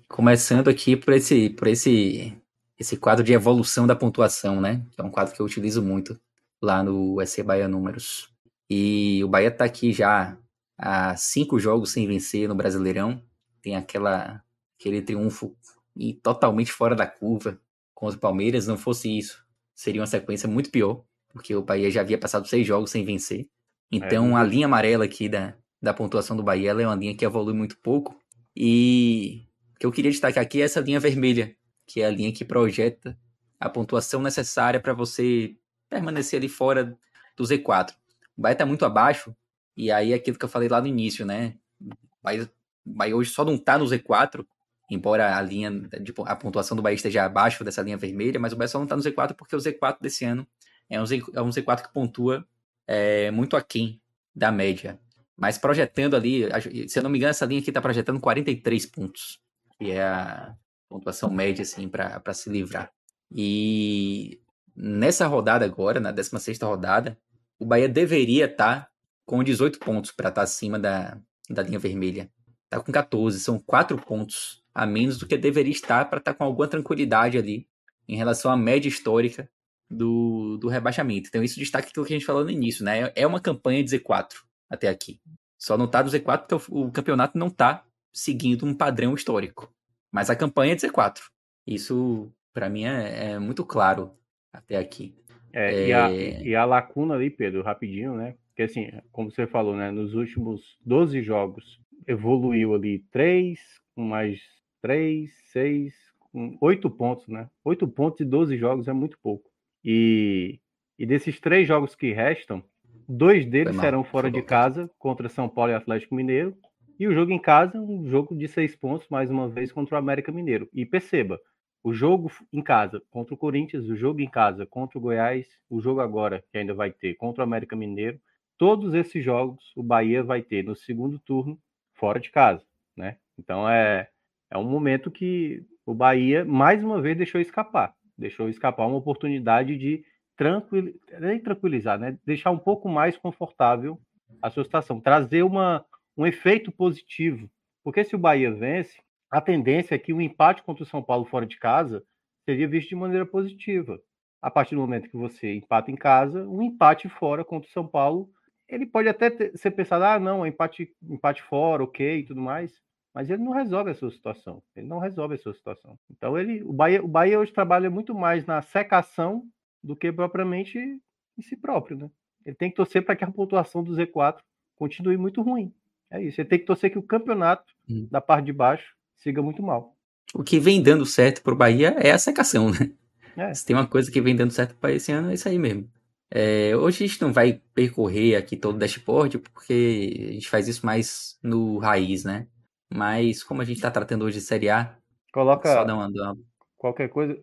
Começando aqui por esse, por esse, esse quadro de evolução da pontuação, né? Que é um quadro que eu utilizo muito lá no SC Bahia Números. E o Bahia está aqui já há cinco jogos sem vencer no Brasileirão. Tem aquela, aquele triunfo e totalmente fora da curva contra o Palmeiras. Não fosse isso, seria uma sequência muito pior, porque o Bahia já havia passado seis jogos sem vencer. Então é. a linha amarela aqui da, da pontuação do Bahia é uma linha que evolui muito pouco. E o que eu queria destacar aqui é essa linha vermelha, que é a linha que projeta a pontuação necessária para você permanecer ali fora do Z4. O Bahia está muito abaixo, e aí aquilo que eu falei lá no início, né? O Bahia, hoje só não está no Z4, embora a linha, tipo, a pontuação do Bahia esteja abaixo dessa linha vermelha, mas o Bahia só não está no Z4 porque o Z4 desse ano é um, Z, é Z4 que pontua é, muito aquém da média. Mas projetando ali, se eu não me engano, essa linha aqui está projetando 43 pontos, que é a pontuação média, assim, para se livrar. E nessa rodada agora, na 16 rodada, o Bahia deveria estar tá com 18 pontos para estar tá acima da, da linha vermelha. Está com 14, são 4 pontos a menos do que deveria estar para estar tá com alguma tranquilidade ali em relação à média histórica do, do rebaixamento. Então, isso destaca aquilo que a gente falou no início, né? É uma campanha de Z4 até aqui. Só não tá do Z4 porque o, o campeonato não tá seguindo um padrão histórico. Mas a campanha é de Z4. Isso, para mim, é, é, muito claro até aqui. É, é... E, a, e, a, lacuna ali, Pedro, rapidinho, né? Porque, assim, como você falou, né? Nos últimos 12 jogos, evoluiu ali 3, com mais 3, 6, com 8 pontos, né? 8 pontos e 12 jogos é muito pouco. E, e desses três jogos que restam, dois deles serão fora de casa, contra São Paulo e Atlético Mineiro. E o jogo em casa, um jogo de seis pontos, mais uma vez, contra o América Mineiro. E perceba, o jogo em casa contra o Corinthians, o jogo em casa contra o Goiás, o jogo agora que ainda vai ter contra o América Mineiro, todos esses jogos o Bahia vai ter no segundo turno fora de casa, né? Então é é um momento que o Bahia mais uma vez deixou escapar, deixou escapar uma oportunidade de tranquil, nem tranquilizar, né? Deixar um pouco mais confortável a sua situação, trazer uma, um efeito positivo, porque se o Bahia vence, a tendência é que o empate contra o São Paulo fora de casa seria visto de maneira positiva. A partir do momento que você empata em casa, um empate fora contra o São Paulo, ele pode até ter, ser pensado, ah, não, empate, empate fora, ok, e tudo mais, mas ele não resolve a sua situação. Ele não resolve a sua situação. Então ele, o Bahia, o Bahia hoje trabalha muito mais na secação do que propriamente em si próprio, né? Ele tem que torcer para que a pontuação do Z4 continue muito ruim. É isso. Ele tem que torcer que o campeonato hum. da parte de baixo siga muito mal. O que vem dando certo pro Bahia é a secação, né? É. Se tem uma coisa que vem dando certo para esse ano, é isso aí mesmo. É, hoje a gente não vai percorrer aqui todo o dashboard, porque a gente faz isso mais no raiz, né? Mas como a gente está tratando hoje de Série A, coloca só dá uma, dá uma... qualquer coisa.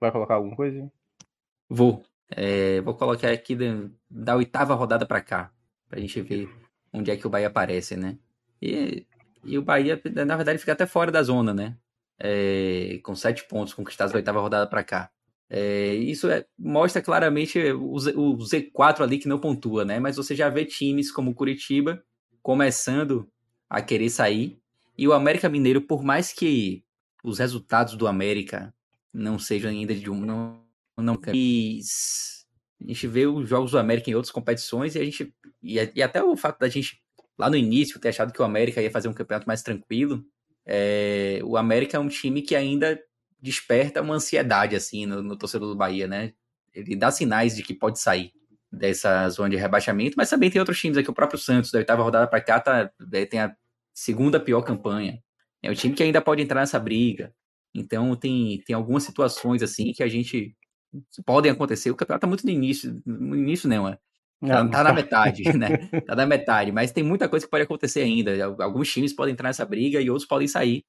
Vai colocar alguma coisa? Vou. É, vou colocar aqui da, da oitava rodada para cá, para a gente ver onde é que o Bahia aparece, né? E e o Bahia, na verdade, fica até fora da zona, né? É, com sete pontos conquistados da oitava rodada para cá. É, isso é, mostra claramente o, o, Z4 ali que não pontua, né? Mas você já vê times como o Curitiba começando a querer sair. E o América Mineiro, por mais que os resultados do América não sejam ainda de um. Não, não, e a gente vê os jogos do América em outras competições e a gente. E, e até o fato da gente lá no início ter achado que o América ia fazer um campeonato mais tranquilo. É, o América é um time que ainda desperta uma ansiedade assim no, no, torcedor do Bahia, né? Ele dá sinais de que pode sair dessa zona de rebaixamento, mas também tem outros times aqui, o próprio Santos, da oitava rodada para cá, tá, é, tem a segunda pior campanha. É um time que ainda pode entrar nessa briga. Então tem, tem algumas situações assim que a gente podem acontecer. O campeonato tá muito no início, no início não, é Tá, tá, na metade, né? Tá na metade, mas tem muita coisa que pode acontecer ainda. Alguns times podem entrar nessa briga e outros podem sair.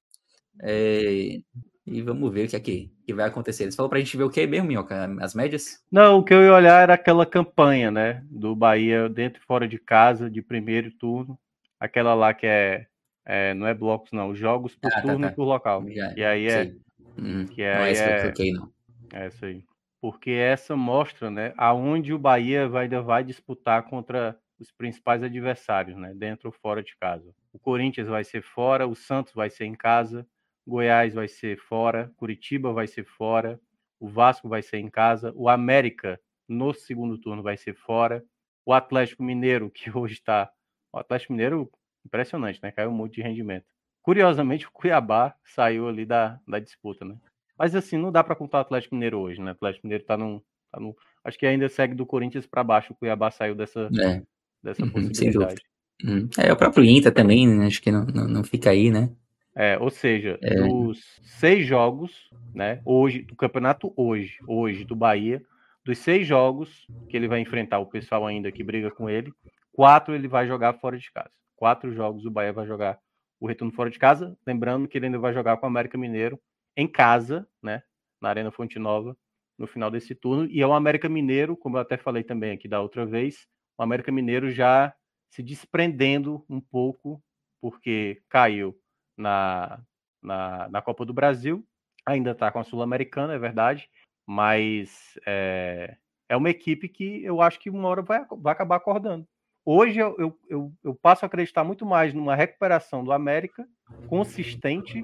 É... E vamos ver o que é que, que vai acontecer. Eles falaram pra gente ver o que mesmo, Minhoca? As médias? Não, o que eu ia olhar era aquela campanha, né? Do Bahia dentro e fora de casa, de primeiro turno. Aquela lá que é. é não é blocos, não. Jogos por ah, tá, turno tá, tá. e por local. Já, e aí é. Hum, que é, não é essa que eu cliquei, não. É isso aí porque essa mostra né, aonde o Bahia vai, ainda vai disputar contra os principais adversários, né, dentro ou fora de casa. O Corinthians vai ser fora, o Santos vai ser em casa, Goiás vai ser fora, Curitiba vai ser fora, o Vasco vai ser em casa, o América no segundo turno vai ser fora, o Atlético Mineiro, que hoje está. O Atlético Mineiro, impressionante, né? Caiu muito de rendimento. Curiosamente, o Cuiabá saiu ali da, da disputa, né? Mas assim, não dá para contar o Atlético Mineiro hoje, né? O Atlético Mineiro tá num, tá num acho que ainda segue do Corinthians para baixo, o Cuiabá saiu dessa, é. dessa uhum, possibilidade. Uhum. É, o próprio Inter também, né? acho que não, não, não, fica aí, né? É, ou seja, é. dos seis jogos, né, hoje, do campeonato hoje, hoje, do Bahia, dos seis jogos que ele vai enfrentar o pessoal ainda que briga com ele, quatro ele vai jogar fora de casa. Quatro jogos o Bahia vai jogar o retorno fora de casa, lembrando que ele ainda vai jogar com o América Mineiro em casa, né, na Arena Fonte Nova, no final desse turno. E é o América Mineiro, como eu até falei também aqui da outra vez, o América Mineiro já se desprendendo um pouco, porque caiu na, na, na Copa do Brasil, ainda está com a Sul-Americana, é verdade, mas é, é uma equipe que eu acho que uma hora vai, vai acabar acordando. Hoje eu, eu, eu, eu, passo a acreditar muito mais numa recuperação do América consistente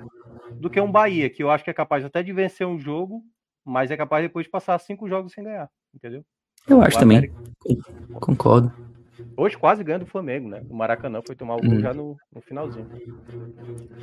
do que um Bahia, que eu acho que é capaz até de vencer um jogo, mas é capaz depois de passar cinco jogos sem ganhar, entendeu? Eu acho também. Concordo. Hoje quase ganha do Flamengo, né? O Maracanã foi tomar o gol hum. já no, no, finalzinho.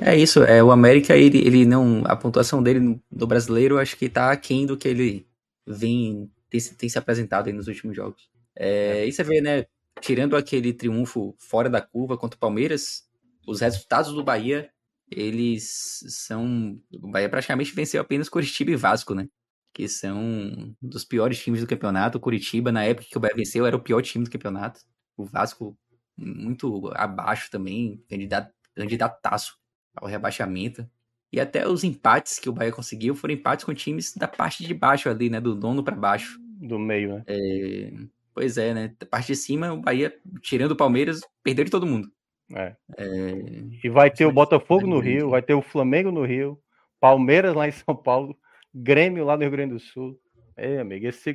É isso, é, o América, ele, ele não. A pontuação dele no, do brasileiro, acho que tá aquém do que ele vem, tem, tem se apresentado aí nos últimos jogos. É, e você vê, né? Tirando aquele triunfo fora da curva contra o Palmeiras, os resultados do Bahia, eles são. O Bahia praticamente venceu apenas Curitiba e Vasco, né? Que são dos piores times do campeonato. O Curitiba, na época que o Bahia venceu, era o pior time do campeonato. O Vasco, muito abaixo também, candidato, candidataço ao rebaixamento. E até os empates que o Bahia conseguiu foram empates com times da parte de baixo ali, né? Do nono para baixo. Do meio, né? É... Pois é, né? Da parte de cima, o Bahia, tirando o Palmeiras, perdeu de todo mundo. É. É... E vai ter o Botafogo no Rio, vai ter o Flamengo no Rio, Palmeiras lá em São Paulo, Grêmio lá no Rio Grande do Sul. É, amigo, esse,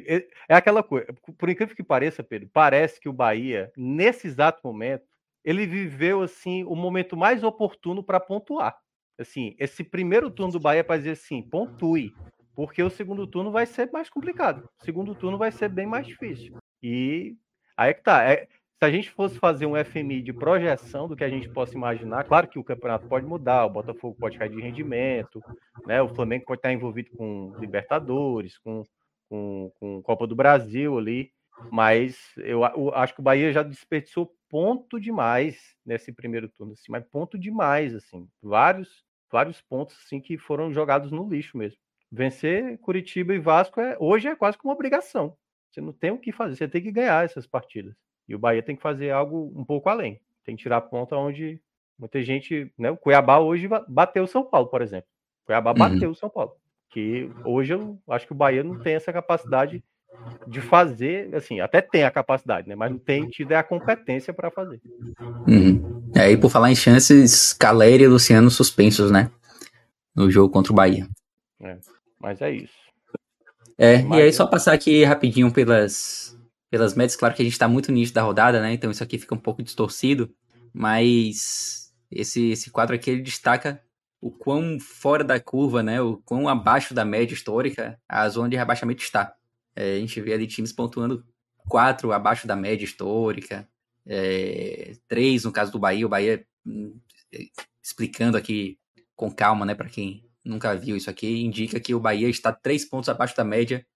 é aquela coisa. Por incrível que pareça, Pedro, parece que o Bahia, nesse exato momento, ele viveu assim o momento mais oportuno para pontuar. Assim, esse primeiro turno do Bahia para dizer assim, pontue, porque o segundo turno vai ser mais complicado. O segundo turno vai ser bem mais difícil. E aí é que tá. É, se a gente fosse fazer um FMI de projeção do que a gente possa imaginar, claro que o campeonato pode mudar, o Botafogo pode cair de rendimento, né? O Flamengo pode estar envolvido com Libertadores, com, com, com Copa do Brasil ali, mas eu, eu acho que o Bahia já desperdiçou ponto demais nesse primeiro turno, assim, mas ponto demais, assim, vários, vários pontos assim que foram jogados no lixo mesmo. Vencer Curitiba e Vasco é, hoje é quase que uma obrigação. Você não tem o que fazer, você tem que ganhar essas partidas. E o Bahia tem que fazer algo um pouco além. Tem que tirar ponta onde muita gente, né? O Cuiabá hoje bateu o São Paulo, por exemplo. O Cuiabá uhum. bateu o São Paulo. Que hoje eu acho que o Bahia não tem essa capacidade de fazer, assim, até tem a capacidade, né? Mas não tem tido a competência para fazer. Uhum. É, e por falar em chances, Caleri e Luciano suspensos, né? No jogo contra o Bahia. É, mas é isso. É, e aí só passar aqui rapidinho pelas, pelas médias, claro que a gente tá muito nisso da rodada, né? Então isso aqui fica um pouco distorcido, mas esse, esse quadro aqui ele destaca o quão fora da curva, né? O quão abaixo da média histórica a zona de rebaixamento está. É, a gente vê ali times pontuando quatro abaixo da média histórica, é, três no caso do Bahia, o Bahia hum, explicando aqui com calma, né, para quem nunca viu isso aqui, indica que o Bahia está três pontos abaixo da média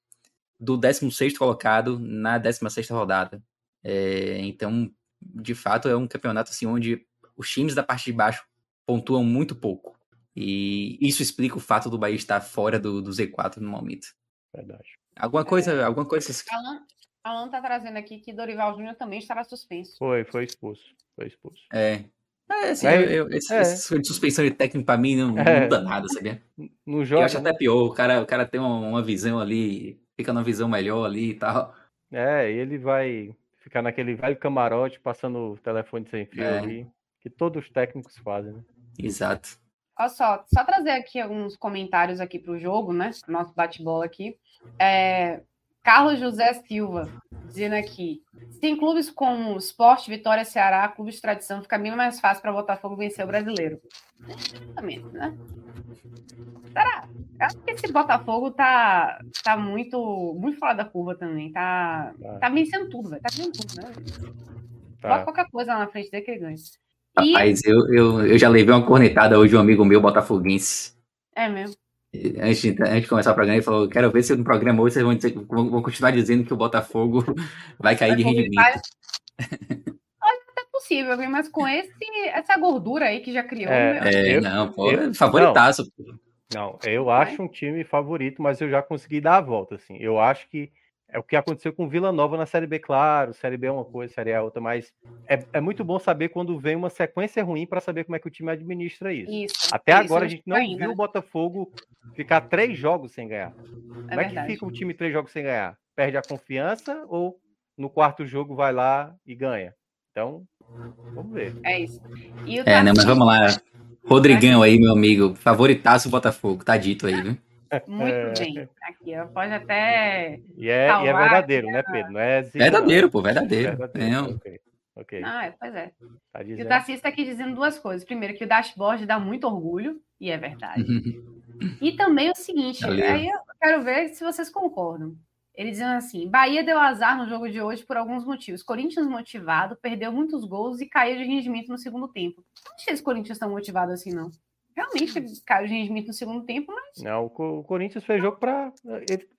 do 16 colocado na 16 rodada. É, então, de fato, é um campeonato assim onde os times da parte de baixo pontuam muito pouco. E isso explica o fato do Bahia estar fora do, do Z4 no momento. Verdade. Alguma coisa, é, alguma coisa. Alan, Alan tá trazendo aqui que Dorival Júnior também estará suspenso. Foi, foi expulso. Foi expulso. É. É, assim, é, eu, esse, é. esse de suspensão de técnico pra mim não, é. muda nada, sabia? No jogo, eu acho até pior, o cara, o cara tem uma, uma visão ali, fica numa visão melhor ali e tal. É, ele vai ficar naquele velho camarote passando o telefone sem fio é. ali, que todos os técnicos fazem, né? Exato. Olha só, só trazer aqui alguns comentários aqui para o jogo, né? Nosso bate-bola aqui. É, Carlos José Silva, dizendo aqui: se tem clubes como Sport, Vitória, Ceará, clubes de tradição, fica bem mais fácil para Botafogo vencer o brasileiro. Exatamente, né? Será? Eu acho que esse Botafogo tá, tá muito, muito fora da curva também. Tá, tá vencendo tudo, velho. Tá vencendo tudo, né? Tá. Bota qualquer coisa lá na frente dele que ele ganha. E... Rapaz, eu, eu, eu já levei uma cornetada hoje de um amigo meu, botafoguense. É mesmo? Antes de, antes de começar o programa, ele falou: Quero ver se no programa hoje vocês vão, dizer, vão, vão continuar dizendo que o Botafogo vai cair vai de rendimento. Olha, é possível, mas com esse, essa gordura aí que já criou. É, é não, pô, eu, favoritaço. Não, não, eu acho um time favorito, mas eu já consegui dar a volta, assim. Eu acho que é o que aconteceu com Vila Nova na Série B, claro. Série B é uma coisa, Série A é outra, mas é, é muito bom saber quando vem uma sequência ruim para saber como é que o time administra isso. isso Até isso agora a gente não ainda. viu o Botafogo ficar três jogos sem ganhar. É como é que fica o time três jogos sem ganhar? Perde a confiança ou no quarto jogo vai lá e ganha? Então, vamos ver. É isso. é, né, mas vamos lá. Rodrigão aí, meu amigo. Favoritaço o Botafogo, tá dito aí, viu? Muito é. bem. Aqui, ó, pode até. E é, e é verdadeiro, né, Pedro? Não é verdadeiro, pô, verdadeiro. verdadeiro. É. Okay. Okay. Ah, é, pois é. Tá e o Darcy está aqui dizendo duas coisas. Primeiro, que o dashboard dá muito orgulho, e é verdade. e também o seguinte, Valeu. aí eu quero ver se vocês concordam. Ele dizendo assim: Bahia deu azar no jogo de hoje por alguns motivos. Corinthians motivado, perdeu muitos gols e caiu de rendimento no segundo tempo. Não achei esse Corinthians tão motivado assim, não realmente caiu de rendimento no segundo tempo, mas. Não, o Corinthians fez jogo para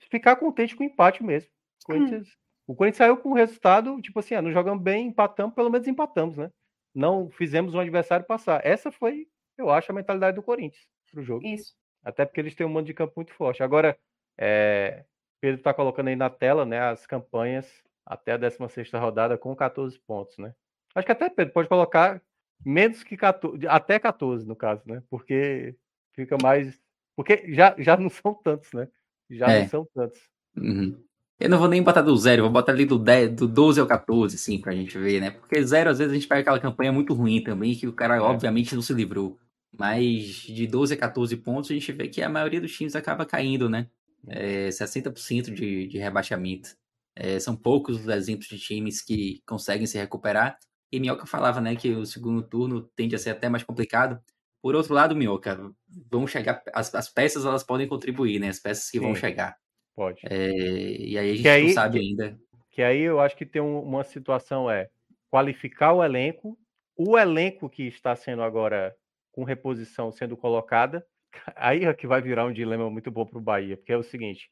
ficar contente com o empate mesmo. O Corinthians hum. O Corinthians saiu com um resultado, tipo assim, ah, não jogamos bem, empatamos, pelo menos empatamos, né? Não fizemos o adversário passar. Essa foi, eu acho, a mentalidade do Corinthians pro jogo. Isso. Até porque eles têm um mando de campo muito forte. Agora, é, Pedro está colocando aí na tela, né, as campanhas até a 16 rodada com 14 pontos, né? Acho que até Pedro pode colocar menos que 14, até 14 no caso, né? Porque fica mais, porque já, já não são tantos, né? Já é. não são tantos. Uhum. Eu não vou nem botar do zero, vou botar ali do, 10, do 12 ao 14, assim, pra gente ver, né? Porque zero, às vezes, a gente pega aquela campanha muito ruim também, que o cara, é. obviamente, não se livrou. Mas de 12 a 14 pontos, a gente vê que a maioria dos times acaba caindo, né? É, 60% de, de rebaixamento. É, são poucos os exemplos de times que conseguem se recuperar. E Minhoca falava, né, que o segundo turno tende a ser até mais complicado. Por outro lado, Minhoca, vão chegar. As, as peças elas podem contribuir, né? As peças que Sim, vão chegar. Pode. É, e aí a gente que não aí, sabe ainda. Que aí eu acho que tem um, uma situação é qualificar o elenco. O elenco que está sendo agora com reposição sendo colocada, aí é que vai virar um dilema muito bom para o Bahia, porque é o seguinte.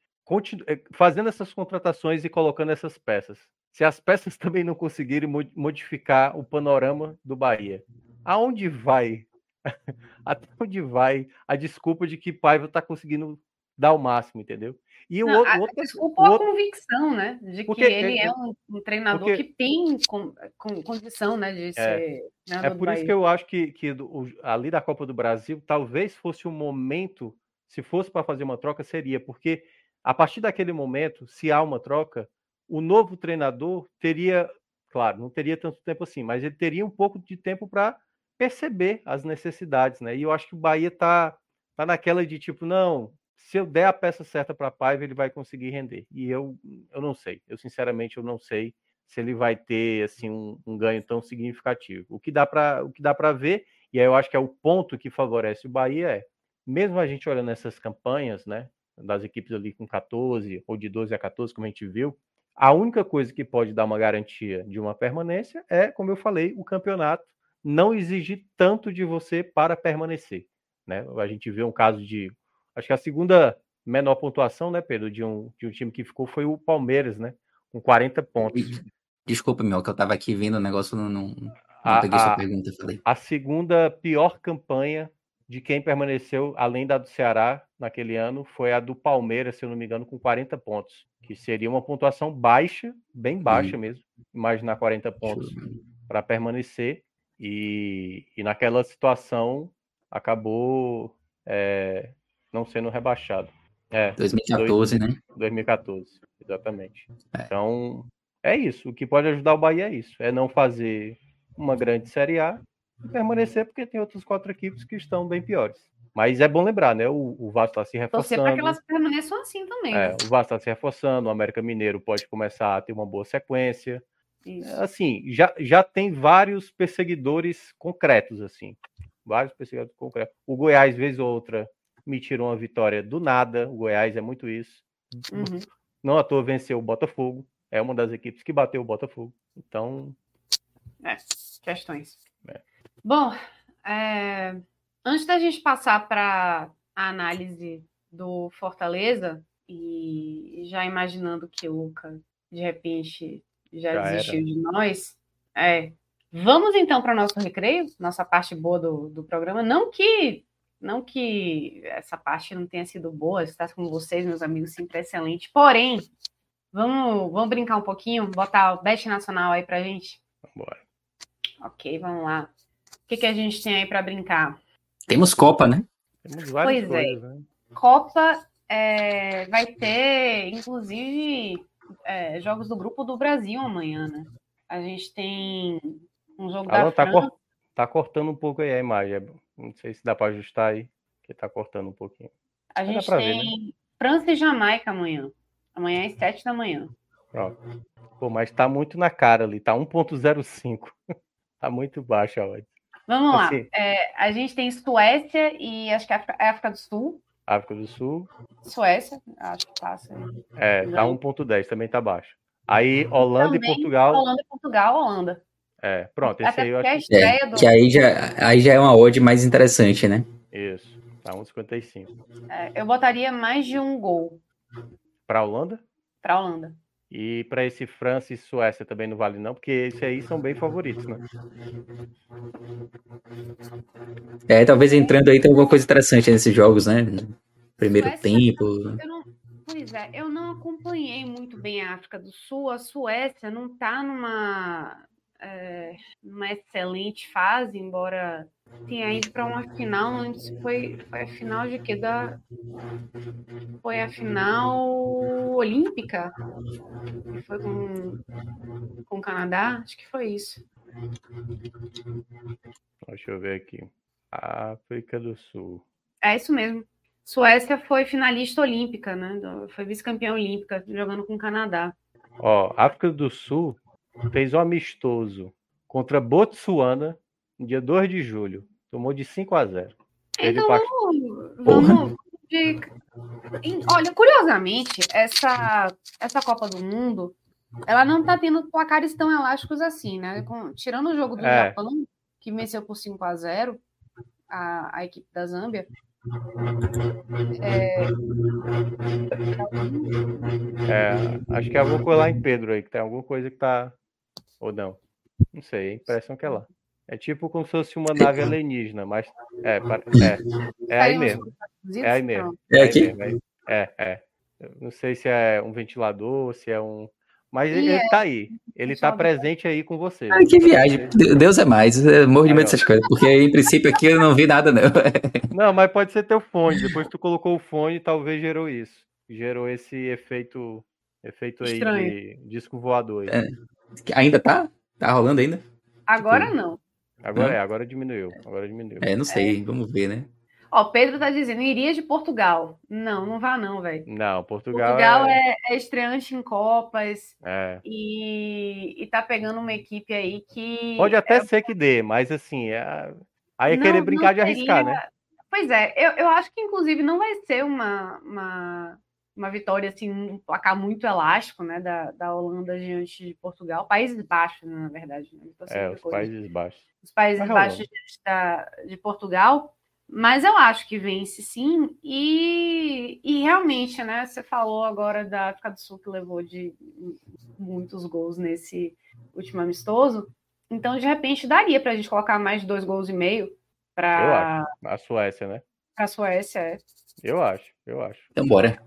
Eh, fazendo essas contratações e colocando essas peças, se as peças também não conseguirem modificar o panorama do Bahia, aonde vai? Até onde vai a desculpa de que Paiva está conseguindo dar o máximo, entendeu? E o não, outro, outro, desculpa a outro... convicção, né? De que ele é, é um, um treinador porque... que tem com, com, condição, né? De é. ser. É, é por isso que eu acho que, que o, ali da Copa do Brasil, talvez fosse um momento, se fosse para fazer uma troca, seria, porque a partir daquele momento, se há uma troca, o novo treinador teria, claro, não teria tanto tempo assim, mas ele teria um pouco de tempo para perceber as necessidades, né? E eu acho que o Bahia tá, tá naquela de tipo, não, se eu der a peça certa para Paiva, ele vai conseguir render. E eu, eu não sei. Eu sinceramente eu não sei se ele vai ter assim um, um ganho tão significativo. O que dá para o que dá para ver e aí eu acho que é o ponto que favorece o Bahia é, mesmo a gente olhando essas campanhas, né, das equipes ali com 14 ou de 12 a 14, como a gente viu, a única coisa que pode dar uma garantia de uma permanência é, como eu falei, o campeonato não exigir tanto de você para permanecer, né? A gente vê um caso de Acho que a segunda menor pontuação, né, Pedro, de um, de um time que ficou foi o Palmeiras, né? Com 40 pontos. Desculpa, meu, que eu tava aqui vendo o negócio, não, não, não a, peguei a, sua pergunta, falei. A segunda pior campanha de quem permaneceu, além da do Ceará, naquele ano, foi a do Palmeiras, se eu não me engano, com 40 pontos. Que seria uma pontuação baixa, bem baixa hum. mesmo. Imaginar 40 pontos para permanecer. E, e naquela situação acabou é, não sendo rebaixado. É, 2014, dois, né? 2014, exatamente. É. Então, é isso. O que pode ajudar o Bahia é isso. É não fazer uma grande Série A e permanecer, porque tem outras quatro equipes que estão bem piores. Mas é bom lembrar, né? O, o Vasco está se reforçando. para que elas permaneçam assim também. É, o Vasco está se reforçando, o América Mineiro pode começar a ter uma boa sequência. Isso. Assim, já, já tem vários perseguidores concretos, assim. Vários perseguidores concretos. O Goiás, vez ou outra, me tirou uma vitória do nada. O Goiás é muito isso. Uhum. Não à toa venceu o Botafogo. É uma das equipes que bateu o Botafogo. Então. É, questões. É. Bom, é... antes da gente passar para a análise do Fortaleza, e já imaginando que o Luca, de repente, já, já desistiu era. de nós, é, vamos então para o nosso recreio, nossa parte boa do, do programa. Não que não que essa parte não tenha sido boa, estar com vocês, meus amigos, sempre excelente. Porém, vamos, vamos brincar um pouquinho, botar o Best Nacional aí pra gente? Bora. Ok, vamos lá. O que, que a gente tem aí para brincar? Temos Copa, né? Temos várias pois é. coisas, é. Né? Copa é, vai ter, inclusive, é, jogos do Grupo do Brasil amanhã, né? A gente tem um jogo Alô, da tá, França. Cor tá cortando um pouco aí a imagem. Não sei se dá para ajustar aí, que tá cortando um pouquinho. A Mas gente tem ver, né? França e Jamaica amanhã. Amanhã às 7 da manhã. Pronto. Pô, mas tá muito na cara ali, tá 1.05. tá muito baixo a odd. Vamos assim, lá. É, a gente tem Suécia e acho que é África, é África do Sul. África do Sul. Suécia, acho que passa. É, tá 1.10, também tá baixo. Aí Holanda também, e Portugal. Holanda e Portugal, Holanda. É, pronto, esse Até aí eu acho que... É, do... que aí já, aí já é uma odd mais interessante, né? Isso, tá 1,55. É, eu botaria mais de um gol. Para a Holanda? Para a Holanda. E para esse França e Suécia também não vale não, porque esses aí são bem favoritos, né? É, talvez entrando aí tem alguma coisa interessante nesses jogos, né? Primeiro Suécia, tempo. Eu não, pois é, eu não acompanhei muito bem a África do Sul. A Suécia não está numa, é, numa excelente fase, embora tenha ido para uma final. Se foi, foi a final de quê? Da, foi a final olímpica? Que foi com, com o Canadá? Acho que foi isso. Deixa eu ver aqui. África do Sul. É isso mesmo. Suécia foi finalista olímpica, né? Foi vice-campeã olímpica, jogando com o Canadá. Ó, África do Sul fez um amistoso contra Botsuana dia 2 de julho. Tomou de 5 a 0. Perdeu Então pra- vamos, de- Olha, curiosamente, essa, essa Copa do Mundo, ela não tá tendo placares tão elásticos assim, né? Com- tirando o jogo do É. Japão, que venceu por 5 a 0 a, a equipe da Zâmbia. É, É, acho que eu vou colar em Pedro aí, que tem alguma coisa que tá. Ou não. Não sei, a impressão que é lá. É tipo como se fosse uma nave alienígena, mas. É, é, é aí Estaríamos mesmo. É aí mesmo. É aí aqui? mesmo, é, é, é. Eu Não sei se é um ventilador, se é um. Mas E ele, é. ele tá aí. Ele tá presente aí com você. Ai, que viagem. De- Deus é mais. Eu morro de medo dessas coisas, porque em princípio aqui eu não vi nada, não. Não, mas pode ser teu fone. Depois que tu colocou o fone, talvez gerou isso. Gerou esse efeito. Efeito aí de disco voador. aí. É. Ainda tá? Tá rolando ainda? Agora não. Agora Não? é, agora diminuiu. Agora diminuiu. É, não sei. Vamos ver, né? Ó, Pedro tá dizendo, iria de Portugal. Não, não vá não, velho. Não, Portugal, Portugal é, é, é estreante em Copas é. e, e tá pegando uma equipe aí que. Pode até ser que dê, mas assim, é... aí é Não- querer brincar de arriscar, seria- né? Pois é, eu, eu acho que inclusive não vai ser uma, uma, uma vitória assim, um placar muito elástico, né, da, da Holanda diante de Portugal. Países Baixos, né, na verdade. Né? Então, É, os coisa. Países Baixos. Os Países Vai Baixos diante da, de Portugal. Mas eu acho que vence sim. E, e realmente, né? Você falou agora da África do Sul que levou de muitos gols nesse último amistoso. Então, de repente, daria para a gente colocar mais de dois gols e meio para A Suécia, né? a Suécia. é. Eu acho, eu acho. Então bora.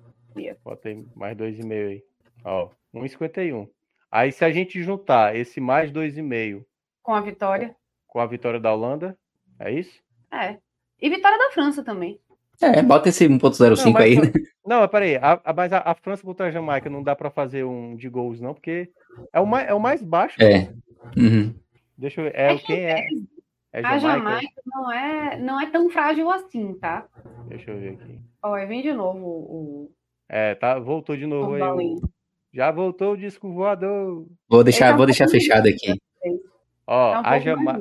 Botei mais 2,5 aí. Ó, 1,51. Aí se a gente juntar esse mais 2,5 Com a vitória. com a vitória da Holanda, é isso? É. E vitória da França também. É, bota esse 1.05 Não, mas aí, né? Não, mas peraí, a, a, mas a, a França contra a Jamaica não dá pra fazer um de gols, não, porque é o mais, é o mais baixo. É. Uhum. Deixa eu ver. É, É que quem é? É A Jamaica? Jamaica não é, não é tão frágil assim, tá? Deixa eu ver aqui. Ó, vem de novo o, É, tá, voltou de novo aí. o-. Já voltou o disco voador. Vou deixar, tá vou deixar fechado aqui. Ó, Tá um a, Jama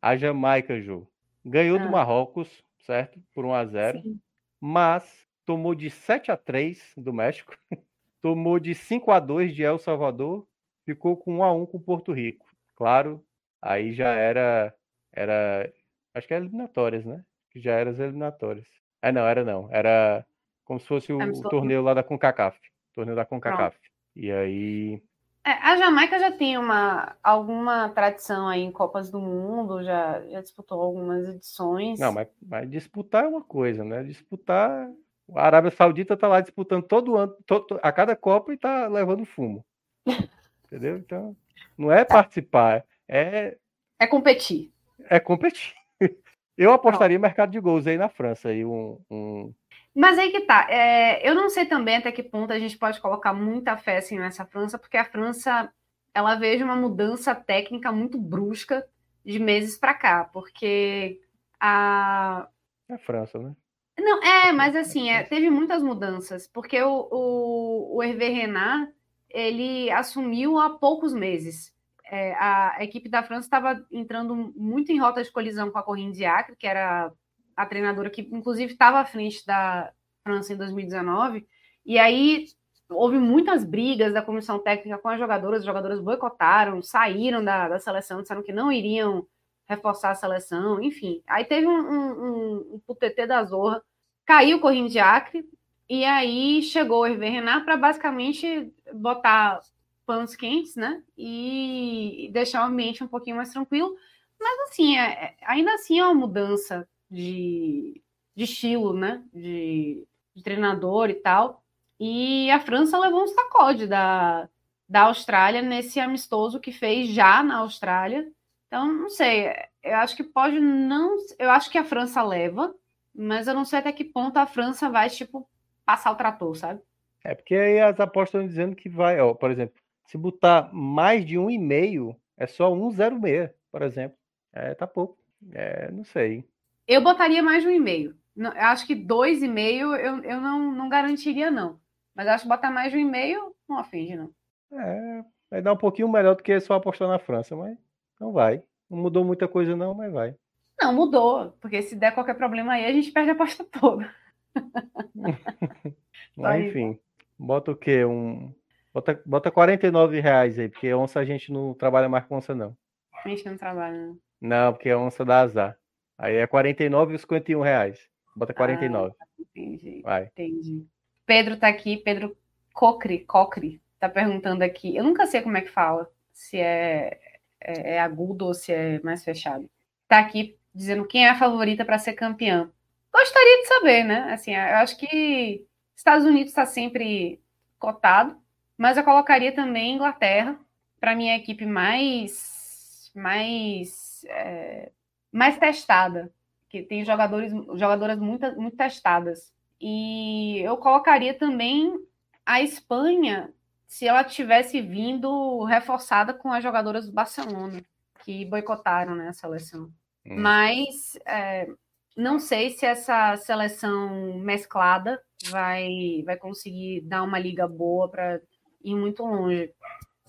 a Jamaica, Ju, ganhou do Ah. Marrocos, certo? Por 1 a 0 Sim. mas tomou de 7 a 3 do México, tomou de 5 a 2 de El Salvador, ficou com 1 a 1 com Porto Rico. Claro, aí já era era acho que era eliminatórias, né? Que já eram as eliminatórias. É, não, era não, era como se fosse o, o Amistoso. torneio lá da CONCACAF, torneio da CONCACAF. E aí, É, a Jamaica já tem uma, alguma tradição aí em Copas do Mundo, já, já disputou algumas edições. não, mas, mas disputar é uma coisa, né? Disputar, a Arábia Saudita tá lá disputando todo ano, to- to- a cada Copa e tá levando fumo. Entendeu? Então, não é participar, é É competir. é competir. Eu apostaria mercado de gols aí na França, aí um, um- Mas aí que tá. é, eu não sei também até que ponto a gente pode colocar muita fé assim, nessa França, porque a França ela vejo uma mudança técnica muito brusca de meses para cá, porque a a França, né? Não, é, mas assim, é, teve muitas mudanças, porque o, o, o Hervé Renard, ele assumiu há poucos meses. É, a, a equipe da França estava entrando muito em rota de colisão com a Corinne Diacre, que era a treinadora que, inclusive, estava à frente da França em 2019, e aí houve muitas brigas da comissão técnica com as jogadoras, as jogadoras boicotaram, saíram da, da seleção, disseram que não iriam reforçar a seleção, enfim. Aí teve um, um, um, um putetê da Zorra, caiu o Corrine de Acre, E aí chegou o Hervé Renard para basicamente botar panos quentes, né? E deixar o ambiente um pouquinho mais tranquilo. Mas assim, é, é, ainda assim é uma mudança de, de estilo, né? De, de treinador e tal. E a França levou um sacode da, da Austrália nesse amistoso que fez já na Austrália. Então, não sei, eu acho que pode não. Eu acho que a França leva, mas eu não sei até que ponto a França vai, tipo, passar o trator, sabe? É porque aí as apostas estão dizendo que vai, ó, por exemplo, se botar mais de um e meio, é só 1,06, por exemplo. É, tá pouco. É, não sei. Eu botaria mais de um e. Eu acho que dois e meio eu, eu não, não garantiria, não. Mas acho que botar mais de um e meio não ofende, não. É, vai dar um pouquinho melhor do que só apostar na França, mas não vai. Não mudou muita coisa, não, mas vai. Não, mudou. Porque se der qualquer problema aí, a gente perde a aposta toda. mas, enfim, bota o quê? Um, Bota, bota 49 reais aí, porque onça a gente não trabalha mais com onça, não. A gente não trabalha, não. Não, porque onça dá azar. Aí é 49 e 51 reais. Bota 49. Ah, entendi. Vai. Entendi. Pedro tá aqui, Pedro Cocri, Cocri, tá perguntando aqui. Eu nunca sei como é que fala, se é, é, é agudo ou se é mais fechado. Tá aqui dizendo quem é a favorita para ser campeã. Gostaria de saber, né? Assim, eu acho que Estados Unidos está sempre cotado, mas eu colocaria também Inglaterra para minha equipe mais mais é, mais testada, que tem jogadores jogadoras muito, muito testadas. E eu colocaria também a Espanha se ela tivesse vindo reforçada com as jogadoras do Barcelona, que boicotaram né, a seleção. Hum. Mas é, não sei se essa seleção mesclada vai, vai conseguir dar uma liga boa para ir muito longe.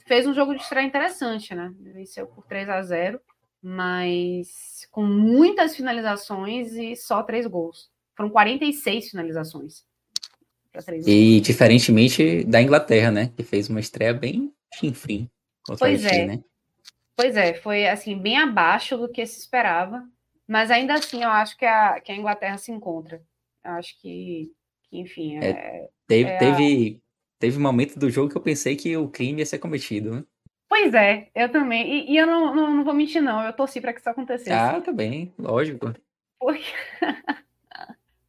Fez um jogo de estreia interessante, né? Venceu por 3 a 0 mas com muitas finalizações e só três gols. Foram 46 finalizações. E diferentemente da Inglaterra, né? Que fez uma estreia bem contra pois é. né? Pois é, foi assim, bem abaixo do que se esperava. Mas ainda assim, eu acho que a, que a Inglaterra se encontra. Eu acho que, que enfim. É, é, teve, é a... teve teve um momento do jogo que eu pensei que o crime ia ser cometido, né? Pois é, eu também. E, e eu não, não, não, vou mentir, não. Eu torci para que isso acontecesse. Ah, também, lógico. Porque,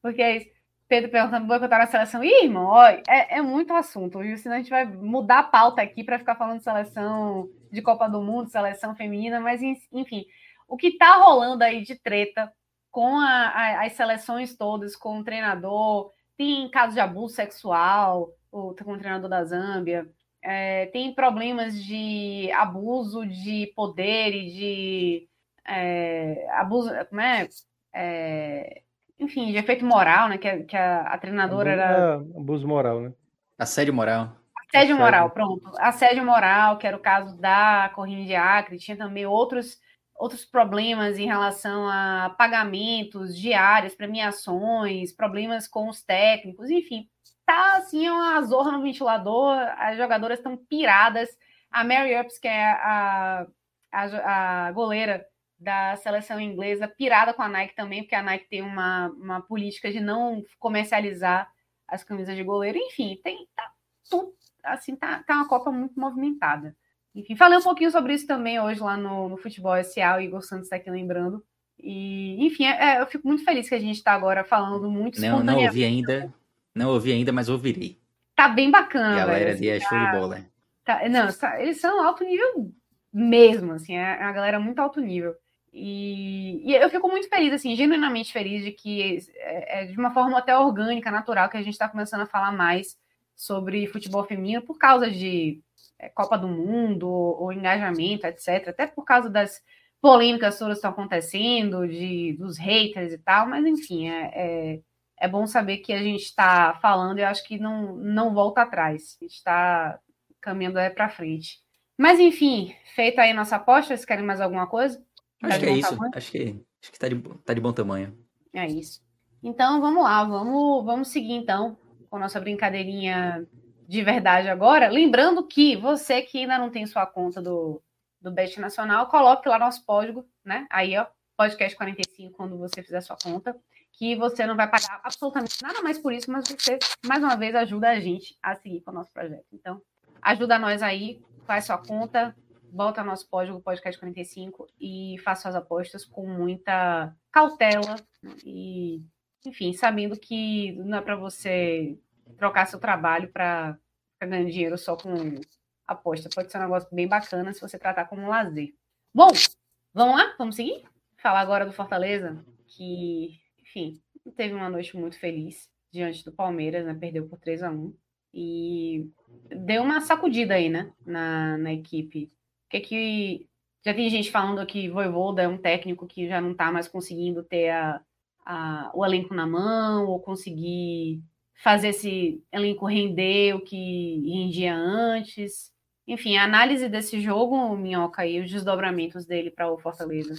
Porque é isso. Pedro perguntando boicotar a seleção. Ih, irmão, ó, é, é muito assunto, viu? Senão a gente vai mudar a pauta aqui para ficar falando de seleção de Copa do Mundo, seleção feminina, mas enfim, o que tá rolando aí de treta com a, a, as seleções todas, com o treinador, tem casos de abuso sexual, o, com o treinador da Zâmbia, é, tem problemas de abuso de poder e de é, abuso, como é? é? Enfim, de efeito moral, né? Que, que a, a treinadora abuso, era. É, abuso moral, né? Assédio moral. Assédio moral, pronto. Assédio moral, que era o caso da Corrida de Acre, tinha também outros outros problemas em relação a pagamentos diários, premiações, problemas com os técnicos, enfim, tá assim uma zorra no ventilador, as jogadoras estão piradas. A Mary Ups, que é a, a, a goleira da seleção inglesa, pirada com a Nike também, porque a Nike tem uma, uma política de não comercializar as camisas de goleiro. Enfim, tem tá tudo assim, tá, tá uma Copa muito movimentada. Enfim, falei um pouquinho sobre isso também hoje lá no, no Futebol SA, o Igor Santos está aqui lembrando. E, enfim, é, é, eu fico muito feliz que a gente está agora falando muito Não, não ouvi ainda, não ouvi ainda, mas ouvirei. Tá bem bacana. A galera ali é show de bola. Tá, não, tá, eles são alto nível mesmo, assim, é, é a galera muito alto nível. E, e, eu fico muito feliz, assim, genuinamente feliz de que é, é de uma forma até orgânica, natural, que a gente está começando a falar mais sobre futebol feminino por causa de é, Copa do Mundo, ou engajamento, etc. Até por causa das polêmicas todas que estão acontecendo, de, dos haters e tal, mas enfim, é, é é bom saber que a gente está falando e eu acho que não, não volta atrás. A gente está caminhando é para frente. Mas, enfim, feita aí nossa aposta, vocês querem mais alguma coisa? Acho tá que é isso. Acho que, acho que tá, de, tá de bom tamanho. É isso. Então, vamos lá. Vamos, vamos seguir, então, com a nossa brincadeirinha de verdade agora. Lembrando que você que ainda não tem sua conta do, do Bet Nacional, coloque lá nosso código, né? Aí, ó, podcast 45, quando você fizer sua conta que você não vai pagar absolutamente nada mais por isso, mas você, mais uma vez, ajuda a gente a seguir com o nosso projeto. Então, ajuda nós aí, faz sua conta, bota nosso código podcast 45 e faça suas apostas com muita cautela e, enfim, sabendo que não é para você trocar seu trabalho para ganhar dinheiro só com aposta. Pode ser um negócio bem bacana se você tratar como um lazer. Bom, vamos lá? Vamos seguir? Falar agora do Fortaleza, que, enfim, teve uma noite muito feliz diante do Palmeiras, né? Perdeu por 3 a 1 e deu uma sacudida aí, né? Na, na equipe que que já tem gente falando que Voivoda é um técnico que já não está mais conseguindo ter a, a, o elenco na mão ou conseguir fazer esse elenco render o que rendia antes. Enfim, a análise desse jogo, Minhoca, e os desdobramentos dele para o Fortaleza.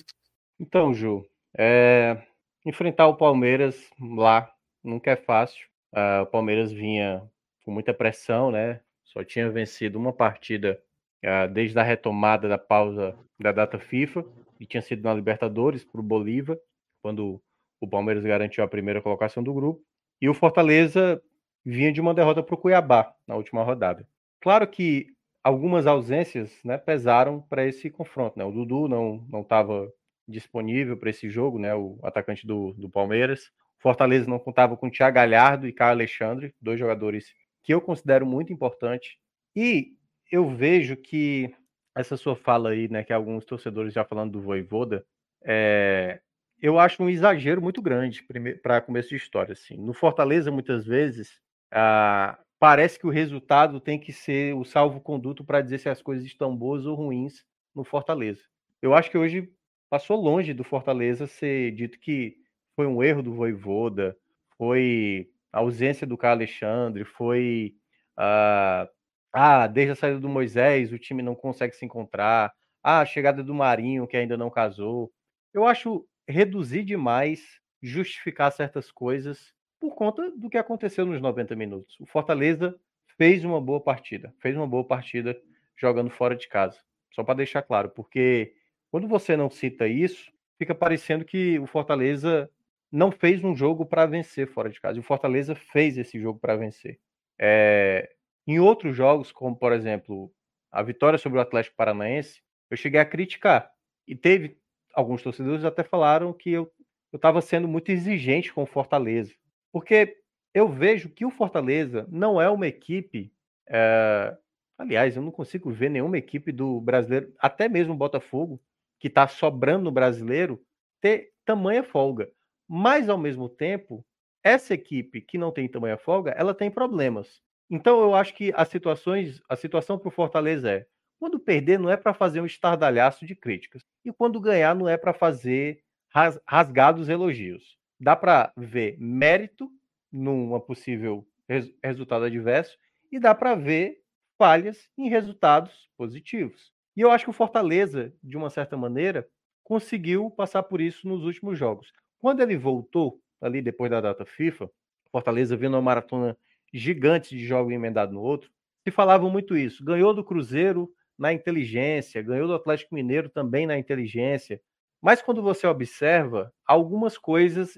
Então, Ju, é... enfrentar o Palmeiras lá nunca é fácil. Uh, o Palmeiras vinha com muita pressão, né? Só tinha vencido uma partida ah, desde a retomada da pausa da data FIFA, e tinha sido na Libertadores para o Bolívar, quando o Palmeiras garantiu a primeira colocação do grupo, e o Fortaleza vinha de uma derrota para o Cuiabá na última rodada. Claro que algumas ausências né, pesaram para esse confronto. Né? O Dudu não estava disponível para esse jogo, né, o atacante do, do Palmeiras. Fortaleza não contava com Thiago Galhardo e Caio Alexandre, dois jogadores que eu considero muito importantes. E eu vejo que essa sua fala aí, né, que alguns torcedores já falando do Voivoda, é, eu acho um exagero muito grande para começo de história. Assim. No Fortaleza, muitas vezes, ah, parece que o resultado tem que ser o salvo-conduto para dizer se as coisas estão boas ou ruins no Fortaleza. Eu acho que hoje passou longe do Fortaleza ser dito que foi um erro do Voivoda, foi a ausência do Carlos Alexandre, foi ah, ah, desde a saída do Moisés, o time não consegue se encontrar. Ah, a chegada do Marinho, que ainda não casou. Eu acho reduzir demais justificar certas coisas por conta do que aconteceu nos 90 minutos. O Fortaleza fez uma boa partida, fez uma boa partida jogando fora de casa. Só para deixar claro, porque quando você não cita isso, fica parecendo que o Fortaleza não fez um jogo para vencer fora de casa. E o Fortaleza fez esse jogo para vencer. É, em outros jogos, como por exemplo a vitória sobre o Atlético Paranaense, eu cheguei a criticar. E teve alguns torcedores até falaram que eu estava sendo muito exigente com o Fortaleza. Porque eu vejo que o Fortaleza não é uma equipe. É... Aliás, eu não consigo ver nenhuma equipe do brasileiro, até mesmo o Botafogo, que está sobrando no brasileiro, ter tamanha folga. Mas, ao mesmo tempo, essa equipe que não tem tamanha folga, ela tem problemas. Então eu acho que as situações, a situação para o Fortaleza é quando perder não é para fazer um estardalhaço de críticas e quando ganhar não é para fazer ras, rasgados elogios. Dá para ver mérito numa possível res, resultado adverso e dá para ver falhas em resultados positivos. E eu acho que o Fortaleza, de uma certa maneira, conseguiu passar por isso nos últimos jogos. Quando ele voltou ali depois da data FIFA, Fortaleza vindo uma maratona gigantes de jogo emendado no outro, se falavam muito isso. Ganhou do Cruzeiro na inteligência, ganhou do Atlético Mineiro também na inteligência. Mas quando você observa, algumas coisas,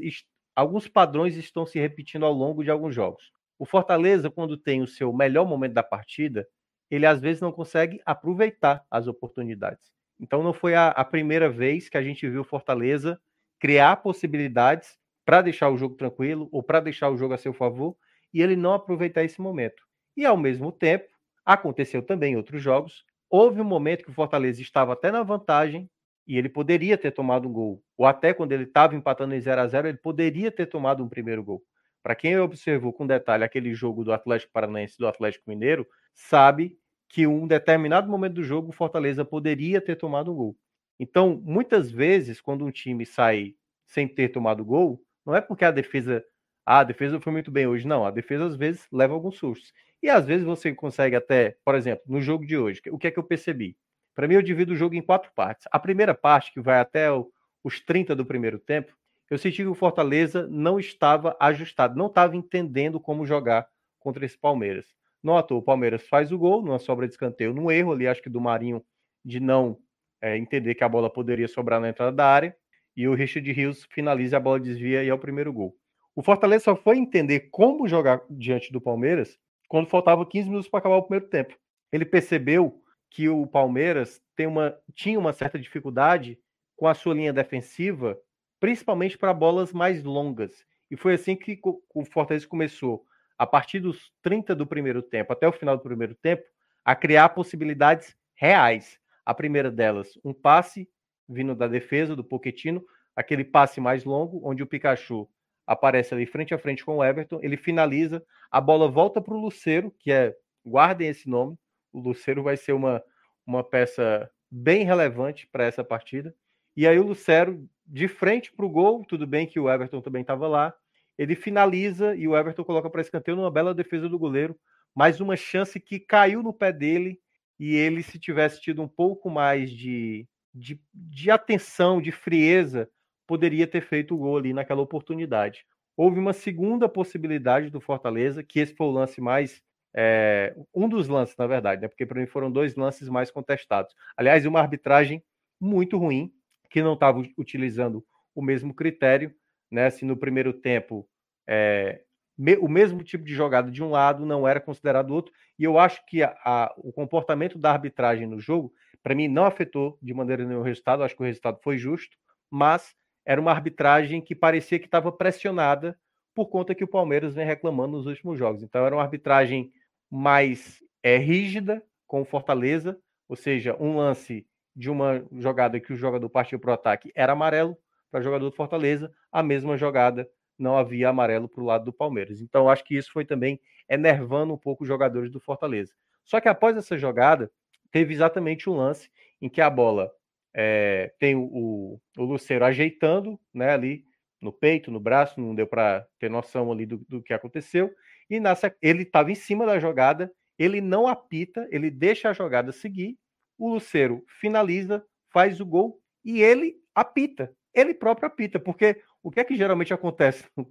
alguns padrões estão se repetindo ao longo de alguns jogos. O Fortaleza, quando tem o seu melhor momento da partida, ele às vezes não consegue aproveitar as oportunidades. Então não foi a, a primeira vez que a gente viu Fortaleza criar possibilidades para deixar o jogo tranquilo ou para deixar o jogo a seu favor e ele não aproveitar esse momento. E ao mesmo tempo, aconteceu também em outros jogos, houve um momento que o Fortaleza estava até na vantagem e ele poderia ter tomado um gol, ou até quando ele estava empatando em 0 a 0 ele poderia ter tomado um primeiro gol. Para quem observou com detalhe aquele jogo do Atlético Paranaense e do Atlético Mineiro, sabe que um determinado momento do jogo o Fortaleza poderia ter tomado um gol. Então, muitas vezes, quando um time sai sem ter tomado gol, não é porque a defesa ah, a defesa foi muito bem hoje. Não, a defesa às vezes leva alguns sustos. E às vezes você consegue até, por exemplo, no jogo de hoje, o que é que eu percebi? Para mim, eu divido o jogo em quatro partes. A primeira parte, que vai até os 30 do primeiro tempo, eu senti que o Fortaleza não estava ajustado, não estava entendendo como jogar contra esse Palmeiras. Não o Palmeiras faz o gol numa sobra de escanteio, num erro ali, acho que do Marinho, de não é, entender que a bola poderia sobrar na entrada da área. e o Richard Rios finaliza, a bola desvia e é o primeiro gol. O Fortaleza só foi entender como jogar diante do Palmeiras quando faltava 15 minutos para acabar o primeiro tempo. Ele percebeu que o Palmeiras uma, tinha uma certa dificuldade com a sua linha defensiva, principalmente para bolas mais longas. E foi assim que o Fortaleza começou, a partir dos 30 do primeiro tempo até o final do primeiro tempo, a criar possibilidades reais. A primeira delas, um passe vindo da defesa do Poquetino, aquele passe mais longo, onde o Pikachu aparece ali frente a frente com o Everton, ele finaliza, a bola volta para o Luceiro, que é, guardem esse nome, o Luceiro vai ser uma, uma peça bem relevante para essa partida. E aí o Lucero, de frente para o gol, tudo bem que o Everton também estava lá, ele finaliza e o Everton coloca para escanteio numa bela defesa do goleiro, mais uma chance que caiu no pé dele e ele, se tivesse tido um pouco mais de, de, de atenção, de frieza, poderia ter feito o gol ali naquela oportunidade. Houve uma segunda possibilidade do Fortaleza, que esse foi o lance mais. É, um dos lances, na verdade, né? porque para mim foram dois lances mais contestados. Aliás, uma arbitragem muito ruim, que não estava utilizando o mesmo critério. Né? Se no primeiro tempo é, me, o mesmo tipo de jogada de um lado não era considerado outro, e eu acho que a, a, o comportamento da arbitragem no jogo, para mim, não afetou de maneira nenhuma o resultado, acho que o resultado foi justo, mas era uma arbitragem que parecia que estava pressionada por conta que o Palmeiras vem reclamando nos últimos jogos. Então era uma arbitragem mais é, rígida com Fortaleza, ou seja, um lance de uma jogada que o jogador partiu para o ataque era amarelo para jogador do Fortaleza, a mesma jogada não havia amarelo para o lado do Palmeiras. Então acho que isso foi também enervando um pouco os jogadores do Fortaleza. Só que após essa jogada, teve exatamente um lance em que a bola é, tem o, o, Luceiro ajeitando né, ali no peito, no braço, não deu para ter noção ali do, do que aconteceu. E ele estava em cima da jogada, ele não apita, ele deixa a jogada seguir. O Luceiro finaliza, faz o gol e ele apita. Ele próprio apita, porque o que é que geralmente acontece no,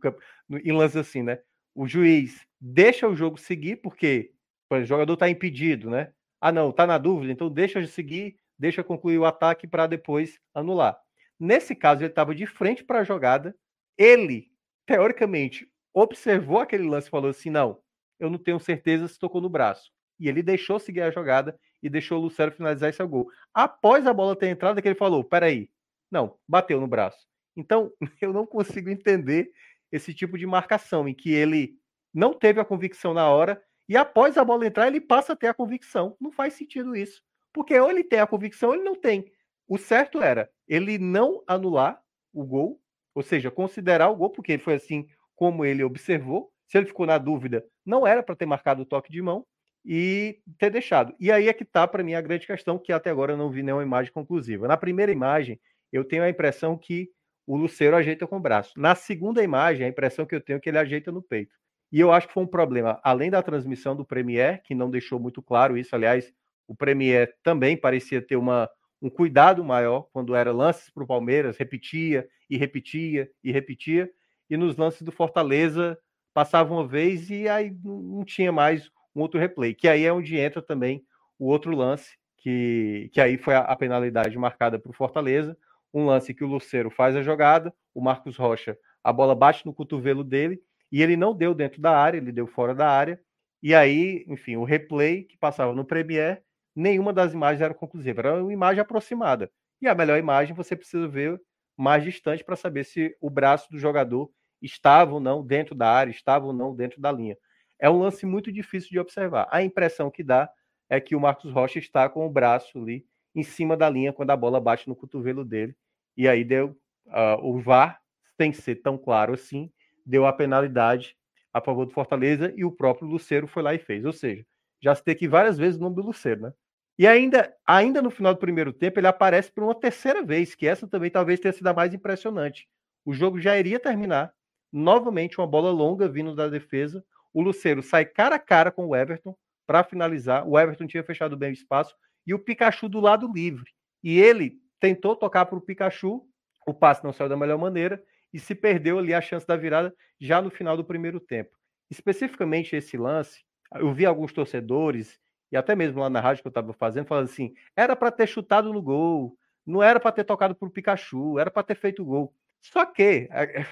em lance assim, né? O juiz deixa o jogo seguir, porque o jogador está impedido, né? Ah, não, está na dúvida, então deixa de seguir deixa concluir o ataque para depois anular. Nesse caso, ele estava de frente para a jogada, ele, teoricamente, observou aquele lance e falou assim: não, eu não tenho certeza se tocou no braço. E ele deixou seguir a jogada e deixou o Lucero finalizar esse gol. Após a bola ter entrado, é que ele falou: peraí, não, bateu no braço. Então, eu não consigo entender esse tipo de marcação, em que ele não teve a convicção na hora e após a bola entrar, ele passa a ter a convicção. Não faz sentido isso. Porque ou ele tem a convicção ou ele não tem. O certo era ele não anular o gol, ou seja, considerar o gol, porque foi assim como ele observou. Se ele ficou na dúvida, não era para ter marcado o toque de mão e ter deixado. E aí é que está para mim a grande questão, que até agora eu não vi nenhuma imagem conclusiva. Na primeira imagem, eu tenho a impressão que o Luceiro ajeita com o braço. Na segunda imagem, a impressão que eu tenho é que ele ajeita no peito. E eu acho que foi um problema, além da transmissão do Premier, que não deixou muito claro isso, aliás, o Premier também parecia ter uma, um cuidado maior quando era lances para o Palmeiras, repetia e repetia e repetia, e nos lances do Fortaleza passava uma vez e aí não tinha mais um outro replay, que aí é onde entra também o outro lance, que, que aí foi a, a penalidade marcada para o Fortaleza, um lance que o Luceiro faz a jogada, o Marcos Rocha, a bola bate no cotovelo dele, e ele não deu dentro da área, ele deu fora da área, e aí, enfim, o replay que passava no Premier nenhuma das imagens era conclusiva, era uma imagem aproximada. E a melhor imagem você precisa ver mais distante para saber se o braço do jogador estava ou não dentro da área, estava ou não dentro da linha. É um lance muito difícil de observar. A impressão que dá é que o Marcos Rocha está com o braço ali em cima da linha quando a bola bate no cotovelo dele. E aí deu uh, o VAR, que ser tão claro assim, deu a penalidade a favor do Fortaleza e o próprio Luceiro foi lá e fez. Ou seja, já se tem aqui várias vezes o nome do Luceiro, né? E ainda, ainda no final do primeiro tempo, ele aparece por uma terceira vez, que essa também talvez tenha sido a mais impressionante. O jogo já iria terminar. Novamente, uma bola longa vindo da defesa. O Luceiro sai cara a cara com o Everton para finalizar. O Everton tinha fechado bem o espaço e o Pikachu do lado livre. E ele tentou tocar para o Pikachu, o passe não saiu da melhor maneira e se perdeu ali a chance da virada já no final do primeiro tempo. Especificamente esse lance, eu vi alguns torcedores e até mesmo lá na rádio que eu estava fazendo, falando assim: era para ter chutado no gol, Não era para ter tocado para o Pikachu, era para ter feito gol. Só que,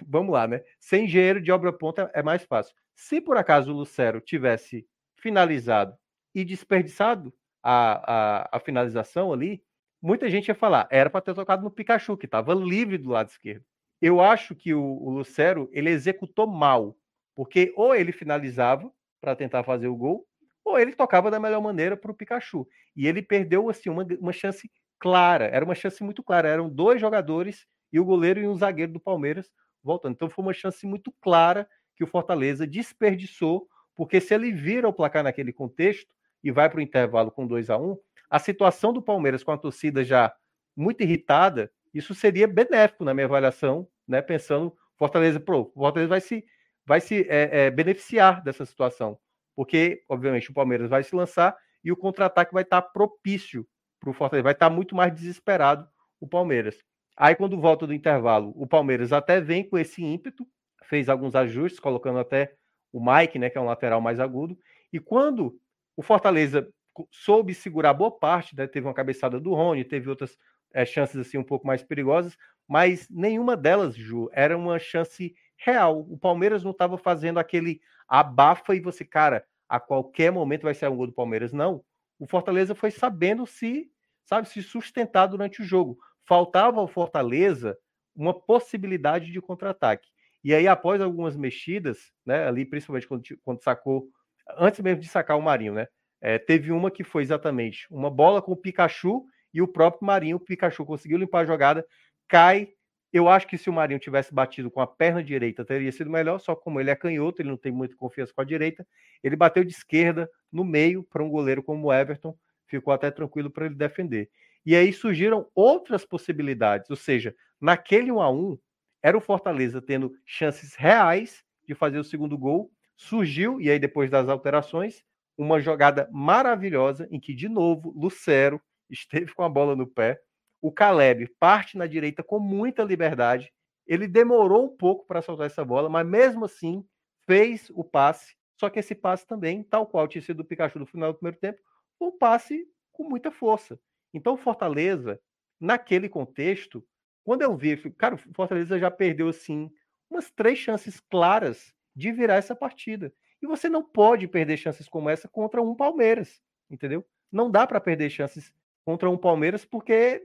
vamos lá, né? Sem engenheiro de obra ponta é mais fácil. Se por acaso o Lucero tivesse finalizado e desperdiçado a, a, a finalização ali, muita gente ia falar, era para ter tocado no Pikachu, que estava livre do lado esquerdo. Eu acho que o, o Lucero ele executou mal, porque ou ele finalizava para tentar fazer o gol, ou ele tocava da melhor maneira para o Pikachu. E ele perdeu assim uma, uma chance clara, era uma chance muito clara. Eram dois jogadores e o goleiro e um zagueiro do Palmeiras voltando. Então foi uma chance muito clara que o Fortaleza desperdiçou, porque se ele vira o placar naquele contexto e vai para o intervalo com 2 a 1 um, a situação do Palmeiras com a torcida já muito irritada, isso seria benéfico na minha avaliação, né? Pensando Fortaleza, pro, Fortaleza vai se vai se é, é, beneficiar dessa situação, porque obviamente o Palmeiras vai se lançar e o contra-ataque vai estar propício para o Fortaleza, vai estar muito mais desesperado o Palmeiras. Aí quando volta do intervalo, o Palmeiras até vem com esse ímpeto, fez alguns ajustes, colocando até o Mike, né, que é um lateral mais agudo, e quando o Fortaleza soube segurar boa parte, né, teve uma cabeçada do Rony, teve outras é, chances assim um pouco mais perigosas, mas nenhuma delas, Ju, era uma chance real. O Palmeiras não estava fazendo aquele abafa e você, cara, a qualquer momento vai ser um gol do Palmeiras. Não. O Fortaleza foi sabendo se, sabe, se sustentar durante o jogo. Faltava ao Fortaleza uma possibilidade de contra-ataque. E aí, após algumas mexidas, né, ali, principalmente quando, quando sacou, antes mesmo de sacar o Marinho, né? É, teve uma que foi exatamente uma bola com o Pikachu e o próprio Marinho, o Pikachu conseguiu limpar a jogada, cai. Eu acho que se o Marinho tivesse batido com a perna direita, teria sido melhor, só como ele é canhoto, ele não tem muita confiança com a direita. Ele bateu de esquerda no meio para um goleiro como o Everton, ficou até tranquilo para ele defender. E aí surgiram outras possibilidades, ou seja, naquele 1 a 1 era o Fortaleza tendo chances reais de fazer o segundo gol. Surgiu, e aí depois das alterações, uma jogada maravilhosa em que, de novo, Lucero esteve com a bola no pé. O Caleb parte na direita com muita liberdade. Ele demorou um pouco para soltar essa bola, mas mesmo assim fez o passe. Só que esse passe também, tal qual tinha sido o Pikachu no final do primeiro tempo, um passe com muita força. Então, Fortaleza, naquele contexto, quando eu vi, cara, Fortaleza já perdeu assim umas três chances claras de virar essa partida. E você não pode perder chances como essa contra um Palmeiras, entendeu? Não dá para perder chances contra um Palmeiras, porque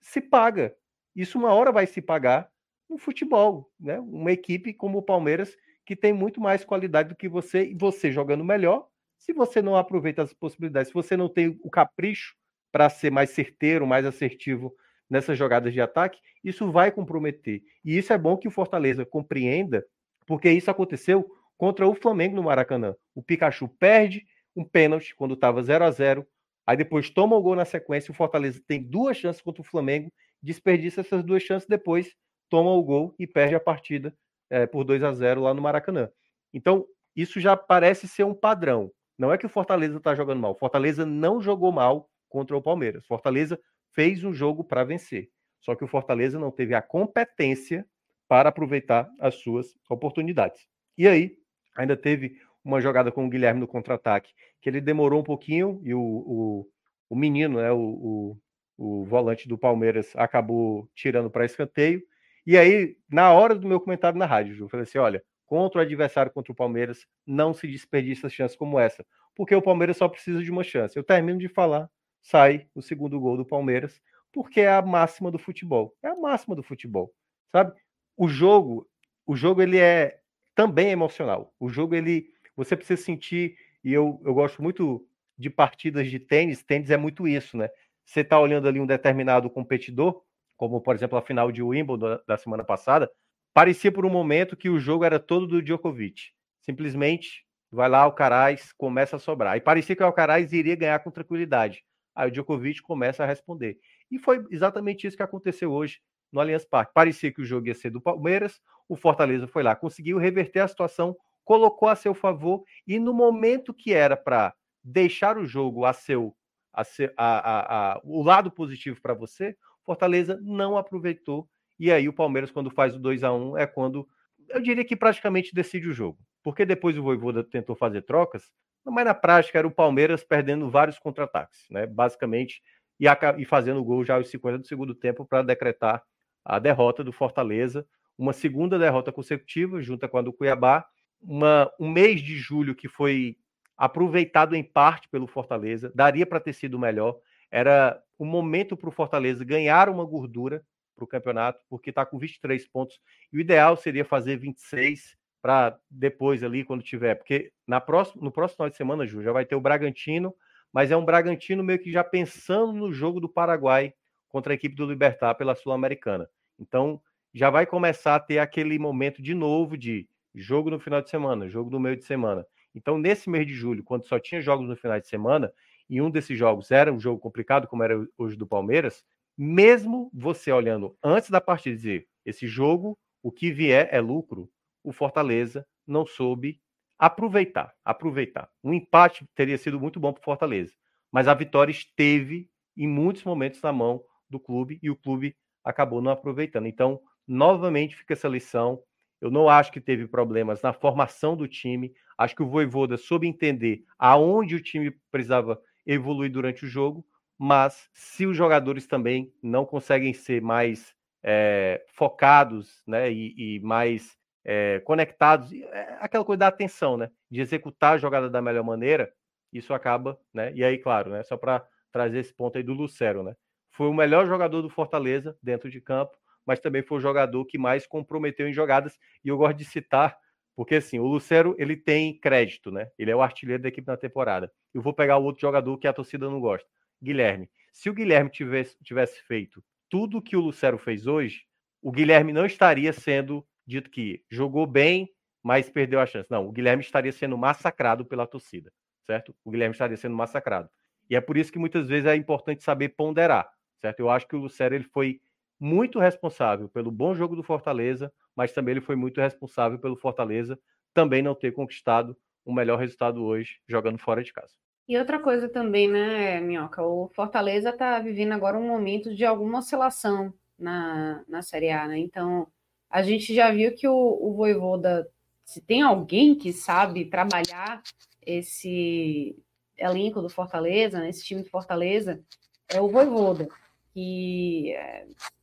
se paga. Isso uma hora vai se pagar no futebol, né? Uma equipe como o Palmeiras que tem muito mais qualidade do que você e você jogando melhor. Se você não aproveita as possibilidades, se você não tem o capricho para ser mais certeiro, mais assertivo nessas jogadas de ataque, isso vai comprometer. E isso é bom que o Fortaleza compreenda, porque isso aconteceu contra o Flamengo no Maracanã. O Pikachu perde um pênalti quando estava 0 a 0 Aí depois toma o gol na sequência, o Fortaleza tem duas chances contra o Flamengo, desperdiça essas duas chances, depois toma o gol e perde a partida é, por 2 a 0 lá no Maracanã. Então, isso já parece ser um padrão. Não é que o Fortaleza está jogando mal. O Fortaleza não jogou mal contra o Palmeiras. Fortaleza fez um jogo para vencer. Só que o Fortaleza não teve a competência para aproveitar as suas oportunidades. E aí, ainda teve uma jogada com o Guilherme no contra-ataque, que ele demorou um pouquinho e o, o, o menino, né, o, o, o volante do Palmeiras, acabou tirando para escanteio. E aí, na hora do meu comentário na rádio, eu falei assim: olha, contra o adversário, contra o Palmeiras, não se desperdiça chances como essa, porque o Palmeiras só precisa de uma chance. Eu termino de falar, sai o segundo gol do Palmeiras, porque é a máxima do futebol. É a máxima do futebol, sabe? O jogo, o jogo ele é também emocional. O jogo ele você precisa sentir, e eu, eu gosto muito de partidas de tênis, tênis é muito isso, né? Você está olhando ali um determinado competidor, como por exemplo a final de Wimbledon da semana passada, parecia por um momento que o jogo era todo do Djokovic. Simplesmente vai lá, o Caraz começa a sobrar. E parecia que o Alcaraz iria ganhar com tranquilidade. Aí o Djokovic começa a responder. E foi exatamente isso que aconteceu hoje no Allianz Parque. Parecia que o jogo ia ser do Palmeiras, o Fortaleza foi lá, conseguiu reverter a situação colocou a seu favor e no momento que era para deixar o jogo a seu, a seu a, a, a, o lado positivo para você, Fortaleza não aproveitou e aí o Palmeiras quando faz o 2 a 1 é quando eu diria que praticamente decide o jogo, porque depois o Voivoda tentou fazer trocas, mas na prática era o Palmeiras perdendo vários contra-ataques, né? Basicamente e, fazendo gol já aos 50 do segundo tempo para decretar a derrota do Fortaleza, uma segunda derrota consecutiva, junto com a do Cuiabá, uma, um mês de julho que foi aproveitado em parte pelo Fortaleza, daria para ter sido melhor. Era o momento para o Fortaleza ganhar uma gordura para o campeonato, porque está com 23 pontos. E o ideal seria fazer 26 para depois ali, quando tiver. Porque na próxima, no próximo final de semana, Ju, já vai ter o Bragantino, mas é um Bragantino meio que já pensando no jogo do Paraguai contra a equipe do Libertar pela Sul-Americana. Então, já vai começar a ter aquele momento de novo de jogo no final de semana, jogo no meio de semana. Então, nesse mês de julho, quando só tinha jogos no final de semana, e um desses jogos era um jogo complicado, como era hoje do Palmeiras, mesmo você olhando antes da partida dizer esse jogo, o que vier é lucro, o Fortaleza não soube aproveitar, aproveitar. Um empate teria sido muito bom para o Fortaleza, mas a vitória esteve em muitos momentos na mão do clube e o clube acabou não aproveitando. Então, novamente fica essa lição. Eu não acho que teve problemas na formação do time. Acho que o Voivoda soube entender aonde o time precisava evoluir durante o jogo, mas se os jogadores também não conseguem ser mais é, focados né, e, e mais é, conectados, é aquela coisa da atenção, né, de executar a jogada da melhor maneira, isso acaba, né, e aí, claro, né, só para trazer esse ponto aí do Lucero, né, foi o melhor jogador do Fortaleza dentro de campo, mas também foi o jogador que mais comprometeu em jogadas, e eu gosto de citar, porque assim, o Lucero, ele tem crédito, né, ele é o artilheiro da equipe na temporada, eu vou pegar o outro jogador que a torcida não gosta, Guilherme. Se o Guilherme tivesse, tivesse feito tudo que o Lucero fez hoje, o Guilherme não estaria sendo dito que jogou bem, mas perdeu a chance. Não, o Guilherme estaria sendo massacrado pela torcida, certo? O Guilherme estaria sendo massacrado. E é por isso que muitas vezes é importante saber ponderar, certo? Eu acho que o Lucero ele foi muito responsável pelo bom jogo do Fortaleza, mas também ele foi muito responsável pelo Fortaleza também não ter conquistado o melhor resultado hoje jogando fora de casa. E outra coisa também, né, Minhoca? O Fortaleza está vivendo agora um momento de alguma oscilação na, na Série A, né? Então, a gente já viu que o, o Voivoda, se tem alguém que sabe trabalhar esse elenco do Fortaleza, né, esse time do Fortaleza, é o Voivoda. Que,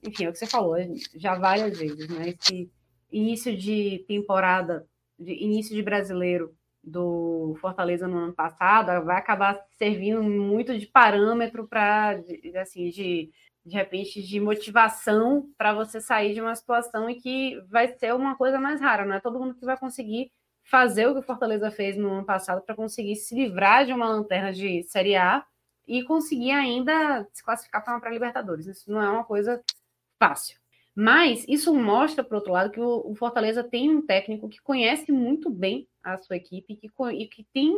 enfim, é o que você falou já várias vezes, né? Esse início de temporada, de início de brasileiro do Fortaleza no ano passado vai acabar servindo muito de parâmetro para, assim, de, de repente, de motivação para você sair de uma situação em que vai ser uma coisa mais rara, não é todo mundo que vai conseguir fazer o que o Fortaleza fez no ano passado para conseguir se livrar de uma lanterna de Série A e conseguir ainda se classificar para uma pré-Libertadores. Isso não é uma coisa fácil. Mas isso mostra, por outro lado, que o, Fortaleza tem um técnico que conhece muito bem a sua equipe que, e que tem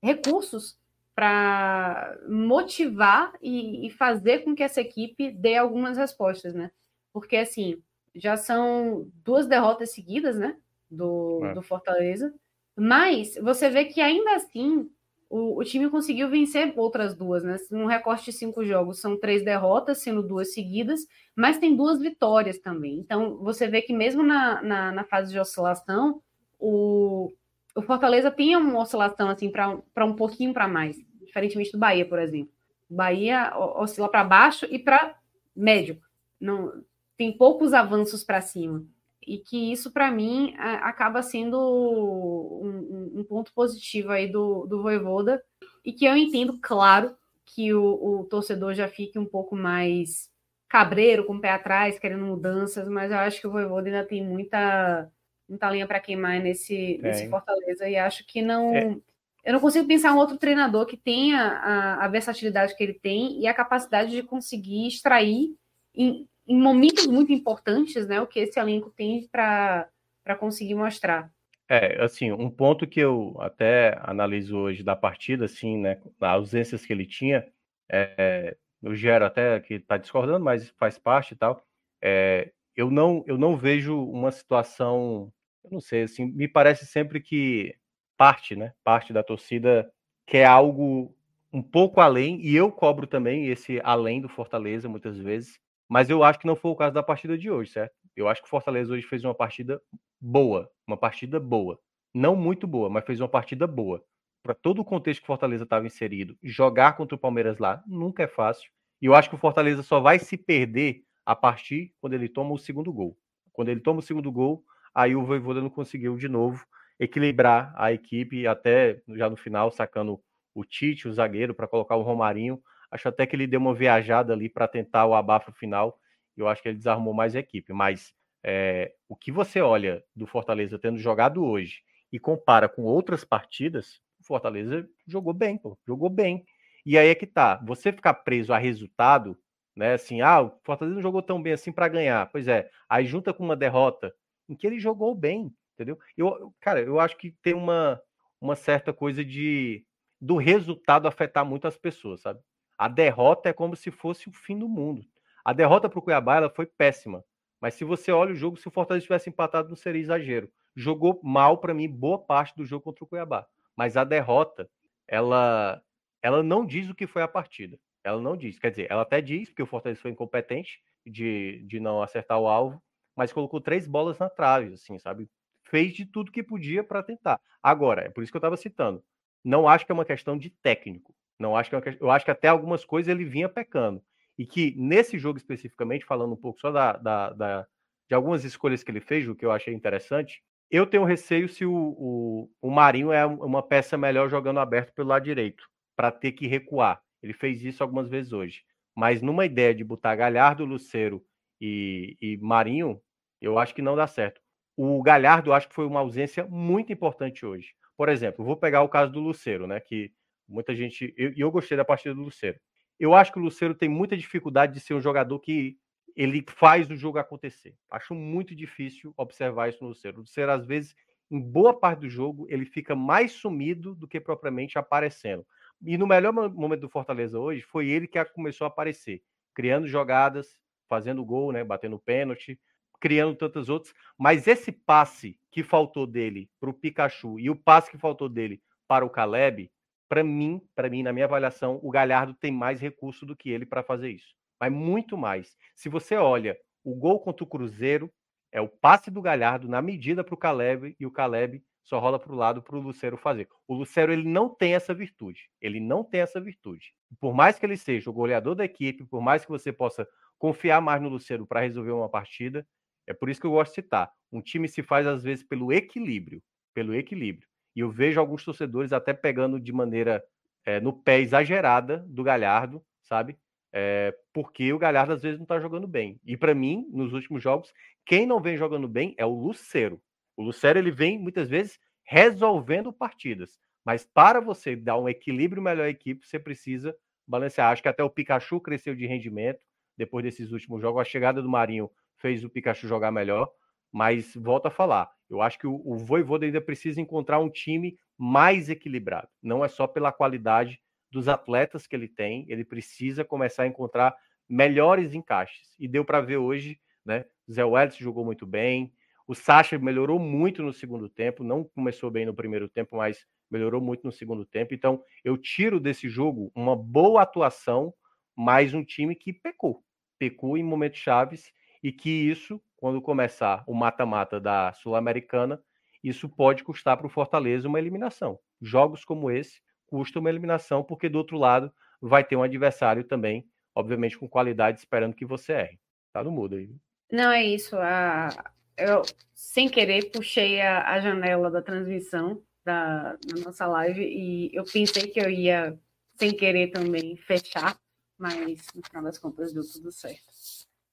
recursos para motivar e, e, fazer com que essa equipe dê algumas respostas, né? Porque, assim, já são duas derrotas seguidas, né? Do, é. do Fortaleza. Mas você vê que ainda assim o, o, time conseguiu vencer outras duas, né? Num recorte de cinco jogos, são três derrotas, sendo duas seguidas, mas tem duas vitórias também. Então, você vê que mesmo na, na, na fase de oscilação, o, o Fortaleza tem uma oscilação assim para um pouquinho para mais, diferentemente do Bahia, por exemplo. O Bahia oscila para baixo e para médio. Não, tem poucos avanços para cima e que isso, para mim, acaba sendo um, um, ponto positivo aí do, do Voivoda, e que eu entendo, claro, que o, o, torcedor já fique um pouco mais cabreiro, com o pé atrás, querendo mudanças, mas eu acho que o Voivoda ainda tem muita, muita linha para queimar nesse, nesse Fortaleza, e acho que não... É. Eu não consigo pensar um outro treinador que tenha a, a versatilidade que ele tem e a capacidade de conseguir extrair em, em momentos muito importantes, né, o que esse elenco tem para conseguir mostrar. É, assim, um ponto que eu até analiso hoje da partida, assim, né, as ausências que ele tinha, é, Gero até que está discordando, mas faz parte e tal, é, eu, não, eu não vejo uma situação, eu não sei, assim, me parece sempre que parte, né, parte da torcida quer algo um pouco além, e eu cobro também esse além do Fortaleza, muitas vezes, mas eu acho que não foi o caso da partida de hoje, certo? Eu acho que o Fortaleza hoje fez uma partida boa, uma partida boa. Não muito boa, mas fez uma partida boa. para todo o contexto que o Fortaleza estava inserido, jogar contra o Palmeiras lá nunca é fácil. E eu acho que o Fortaleza só vai se perder a partir quando ele toma o segundo gol. Quando ele toma o segundo gol, aí o Voivoda não conseguiu de novo equilibrar a equipe, até já no final, sacando o Tite, o zagueiro, para colocar o Romarinho. Acho até que ele deu uma viajada ali para tentar o abafo final. Eu acho que ele desarmou mais a equipe. Mas é, o que você olha do Fortaleza tendo jogado hoje e compara com outras partidas, o Fortaleza jogou bem, pô, jogou bem. E aí é que tá. Você ficar preso a resultado, né? Assim, ah, o Fortaleza não jogou tão bem assim para ganhar. Pois é, aí junta com uma derrota em que ele jogou bem, entendeu? Eu, cara, eu acho que tem uma, uma certa coisa de do resultado afetar muito as pessoas, sabe? A derrota é como se fosse o fim do mundo. A derrota para o Cuiabá ela foi péssima, mas se você olha o jogo, se o Fortaleza tivesse empatado, não seria exagero. Jogou mal para mim boa parte do jogo contra o Cuiabá, mas a derrota ela ela não diz o que foi a partida. Ela não diz, quer dizer, ela até diz porque o Fortaleza foi incompetente de, de não acertar o alvo, mas colocou três bolas na trave, assim, sabe? Fez de tudo que podia para tentar. Agora, é por isso que eu estava citando. Não acho que é uma questão de técnico. Não acho que é questão, eu acho que até algumas coisas ele vinha pecando. E que nesse jogo especificamente, falando um pouco só da, da, da de algumas escolhas que ele fez, o que eu achei interessante, eu tenho receio se o, o, o Marinho é uma peça melhor jogando aberto pelo lado direito, para ter que recuar. Ele fez isso algumas vezes hoje. Mas numa ideia de botar Galhardo, Luceiro e, e Marinho, eu acho que não dá certo. O Galhardo, eu acho que foi uma ausência muito importante hoje. Por exemplo, vou pegar o caso do Luceiro, né? Que muita gente. E eu, eu, gostei da partida do Luceiro. Eu acho que o Luceiro tem muita dificuldade de ser um jogador que ele faz o jogo acontecer. Acho muito difícil observar isso no Luceiro. O Luceiro, às vezes, em boa parte do jogo, ele fica mais sumido do que propriamente aparecendo. E no melhor momento do Fortaleza hoje, foi ele que começou a aparecer, criando jogadas, fazendo gol, né, batendo pênalti, criando tantas outras. Mas esse passe que faltou dele para o Pikachu e o passe que faltou dele para o Caleb, para mim, para mim, na minha avaliação, o Galhardo tem mais recurso do que ele para fazer isso. Mas muito mais. Se você olha o gol contra o Cruzeiro, é o passe do Galhardo na medida para o Caleb e o Caleb só rola para o lado para o Lucero fazer. O Lucero ele não tem essa virtude. Ele não tem essa virtude. Por mais que ele seja o goleador da equipe, por mais que você possa confiar mais no Lucero para resolver uma partida, é por isso que eu gosto de citar. Um time se faz às vezes pelo equilíbrio, pelo equilíbrio. E eu vejo alguns torcedores até pegando de maneira é, no pé exagerada do Galhardo, sabe? É, porque o Galhardo às vezes não está jogando bem. E para mim, nos últimos jogos, quem não vem jogando bem é o Lucero. O Lucero ele vem muitas vezes resolvendo partidas. Mas para você dar um equilíbrio melhor à equipe, você precisa balancear. Acho que até o Pikachu cresceu de rendimento depois desses últimos jogos. A chegada do Marinho fez o Pikachu jogar melhor. Mas volto a falar, eu acho que o, o Voivoda ainda precisa encontrar um time mais equilibrado. Não é só pela qualidade dos atletas que ele tem, ele precisa começar a encontrar melhores encaixes. E deu para ver hoje, né? Zé Welles jogou muito bem, o Sacha melhorou muito no segundo tempo, não começou bem no primeiro tempo, mas melhorou muito no segundo tempo. Então, eu tiro desse jogo uma boa atuação, mas um time que pecou. Pecou em momentos chaves e que isso, quando começar o mata-mata da Sul-Americana, isso pode custar para o Fortaleza uma eliminação. Jogos como esse custam uma eliminação, porque do outro lado vai ter um adversário também, obviamente com qualidade, esperando que você erre. Tá no mudo aí. Não, é isso. A... Eu, sem querer, puxei a, a janela da transmissão da, da nossa live e eu pensei que eu ia, sem querer também, fechar, mas no final das contas deu tudo certo.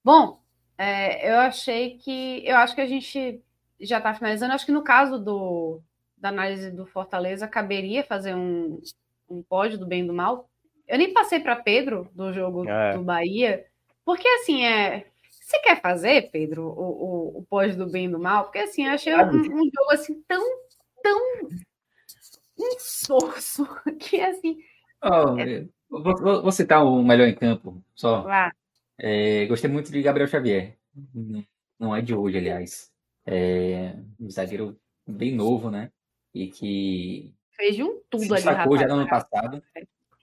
Bom, é, eu achei que. Eu acho que a gente já está finalizando. Acho que no caso do, da análise do Fortaleza, caberia fazer um, um pódio do bem e do mal. Eu nem passei para Pedro do jogo é. do Bahia, porque assim é. Você quer fazer, Pedro, o, o, o pódio do bem e do mal? Porque assim, eu achei um, um jogo assim tão, tão insosso que assim. Oh, é... vou, vou, citar o melhor em campo, só. Lá. É, gostei muito de Gabriel Xavier. Não é de hoje, aliás. É um zagueiro bem novo, né? E que. Fez de um tudo ali, rapaz. já no ano passado.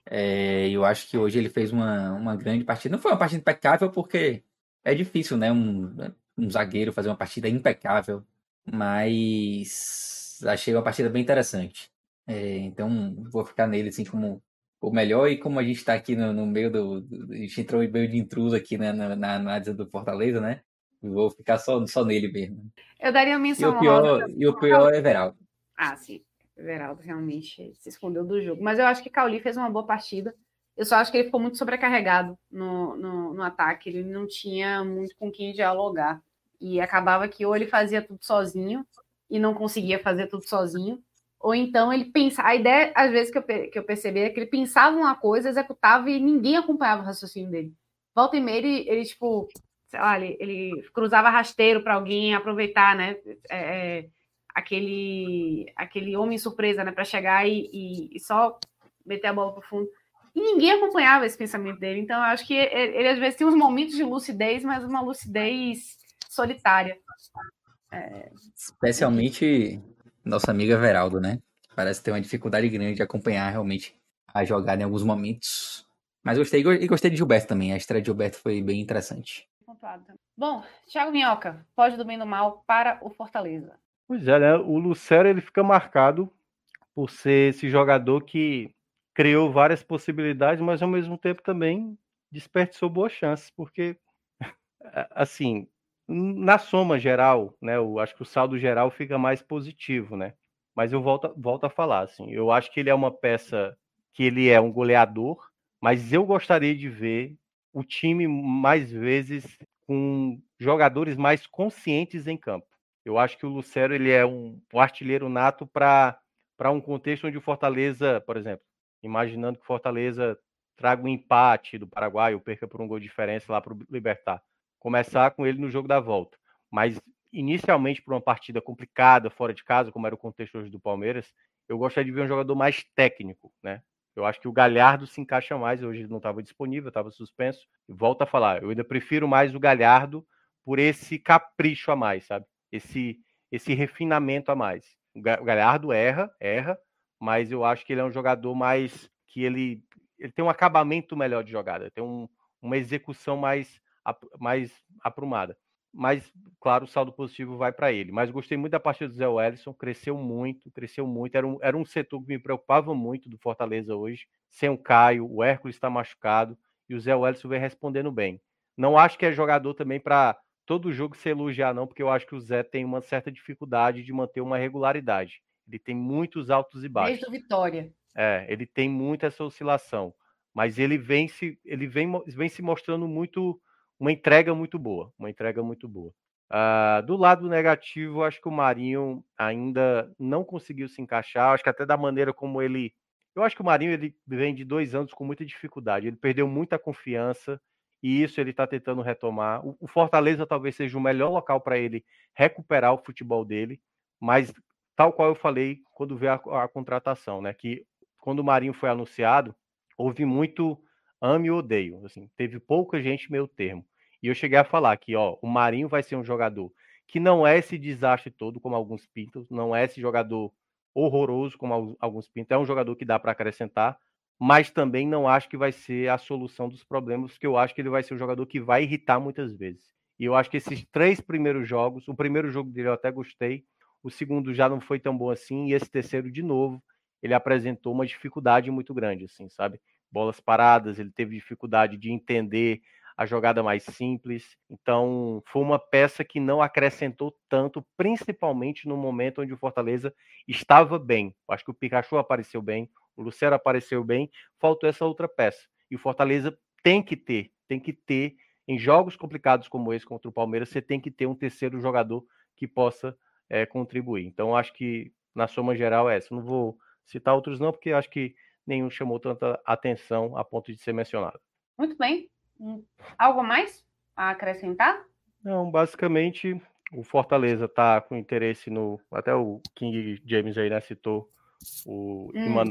É, eu acho que hoje ele fez uma, uma grande partida. Não foi uma partida impecável, porque é difícil, né? Um, um zagueiro fazer uma partida impecável. Mas achei uma partida bem interessante. É, então, vou ficar nele assim como o melhor. E como a gente está aqui no, no, meio do, A gente entrou em meio de intruso aqui né, na, na análise do Fortaleza, né? Vou ficar só, só nele mesmo. Eu daria menção e o pior, E o pior é Everaldo. Ah, sim. Everaldo realmente se escondeu do jogo. Mas eu acho que Cauli fez uma boa partida. Eu só acho que ele ficou muito sobrecarregado no, no, no, ataque. Ele não tinha muito com quem dialogar. E acabava que ou ele fazia tudo sozinho e não conseguia fazer tudo sozinho. Ou então ele pensava. A ideia, às vezes, que eu, que eu percebi é que ele pensava uma coisa, executava e ninguém acompanhava o raciocínio dele. Volta e meia, ele, ele tipo, sei lá, ele, ele cruzava rasteiro para alguém aproveitar, né? É, é, aquele, aquele homem surpresa, né? Para chegar e, e, e, só meter a bola para fundo. E ninguém acompanhava esse pensamento dele. Então, eu acho que ele, ele, às vezes tem uns momentos de lucidez, mas uma lucidez solitária. É... Especialmente nossa amiga Veraldo, né? Parece ter uma dificuldade grande de acompanhar realmente a jogada em alguns momentos. Mas gostei e gostei de Gilberto também. A estreia de Gilberto foi bem interessante. Bom, Thiago Minhoca, pode do bem do mal para o Fortaleza. Pois é, né? O Lucero ele fica marcado por ser esse jogador que criou várias possibilidades, mas ao mesmo tempo também desperdiçou boas chances, porque assim, na soma geral, né, eu acho que o saldo geral fica mais positivo, né? Mas eu volto, volto a falar, assim, eu acho que ele é uma peça que ele é um goleador, mas eu gostaria de ver o time mais vezes com jogadores mais conscientes em campo. Eu acho que o Lucero ele é um, um artilheiro nato para um contexto onde o Fortaleza, por exemplo, imaginando que o Fortaleza traga um empate do Paraguai ou perca por um gol de diferença lá para o Libertar. Começar com ele no jogo da volta. Mas inicialmente por uma partida complicada, fora de casa, como era o contexto hoje do Palmeiras, eu gostaria de ver um jogador mais técnico, né? Eu acho que o Galhardo se encaixa mais, hoje não estava disponível, estava suspenso. Volto a falar, eu ainda prefiro mais o Galhardo por esse capricho a mais, sabe? Esse, esse refinamento a mais. O Galhardo erra, erra, mas eu acho que ele é um jogador mais que ele, ele tem um acabamento melhor de jogada, tem um, uma execução mais, mais aprumada mas claro, o saldo positivo vai para ele. Mas gostei muito da partida do Zé Wellison, cresceu muito, cresceu muito. Era um, era um setor que me preocupava muito do Fortaleza hoje. Sem o Caio, o Hércules está machucado e o Zé Wellison vem respondendo bem. Não acho que é jogador também para todo jogo se elogiar, não, porque eu acho que o Zé tem uma certa dificuldade de manter uma regularidade. Ele tem muitos altos e baixos. Desde o Vitória. É, ele tem muita essa oscilação. Mas ele vem se, ele vem, vem se mostrando muito uma entrega muito boa, uma entrega muito boa. Uh, do lado negativo, acho que o Marinho ainda não conseguiu se encaixar. Acho que até da maneira como ele. Eu acho que o Marinho ele vem de dois anos com muita dificuldade. Ele perdeu muita confiança e isso ele está tentando retomar. O, o, Fortaleza talvez seja o melhor local para ele recuperar o futebol dele, mas tal qual eu falei quando veio a, a contratação, né? Que quando o Marinho foi anunciado, houve muito ame ou odeio. Assim, teve pouca gente meio termo. E eu cheguei a falar que ó, o Marinho vai ser um jogador que não é esse desastre todo, como alguns pintam, não é esse jogador horroroso, como alguns pintam, é um jogador que dá para acrescentar, mas também não acho que vai ser a solução dos problemas, porque eu acho que ele vai ser um jogador que vai irritar muitas vezes. E eu acho que esses três primeiros jogos, o primeiro jogo dele eu até gostei, o segundo já não foi tão bom assim, e esse terceiro, de novo, ele apresentou uma dificuldade muito grande, assim, sabe? Bolas paradas, ele teve dificuldade de entender a jogada mais simples. Então, foi uma peça que não acrescentou tanto, principalmente no momento onde o Fortaleza estava bem. Acho que o Pikachu apareceu bem, o Lucero apareceu bem, faltou essa outra peça. E o Fortaleza tem que ter, tem que ter, em jogos complicados como esse contra o Palmeiras, você tem que ter um terceiro jogador que possa é, contribuir. Então, acho que na soma geral é essa. Não vou citar outros, não, porque acho que nenhum chamou tanta atenção a ponto de ser mencionado. Muito bem. Hum, algo mais a acrescentar? Não, basicamente o Fortaleza está com interesse no. Até o King James aí né, citou o hum.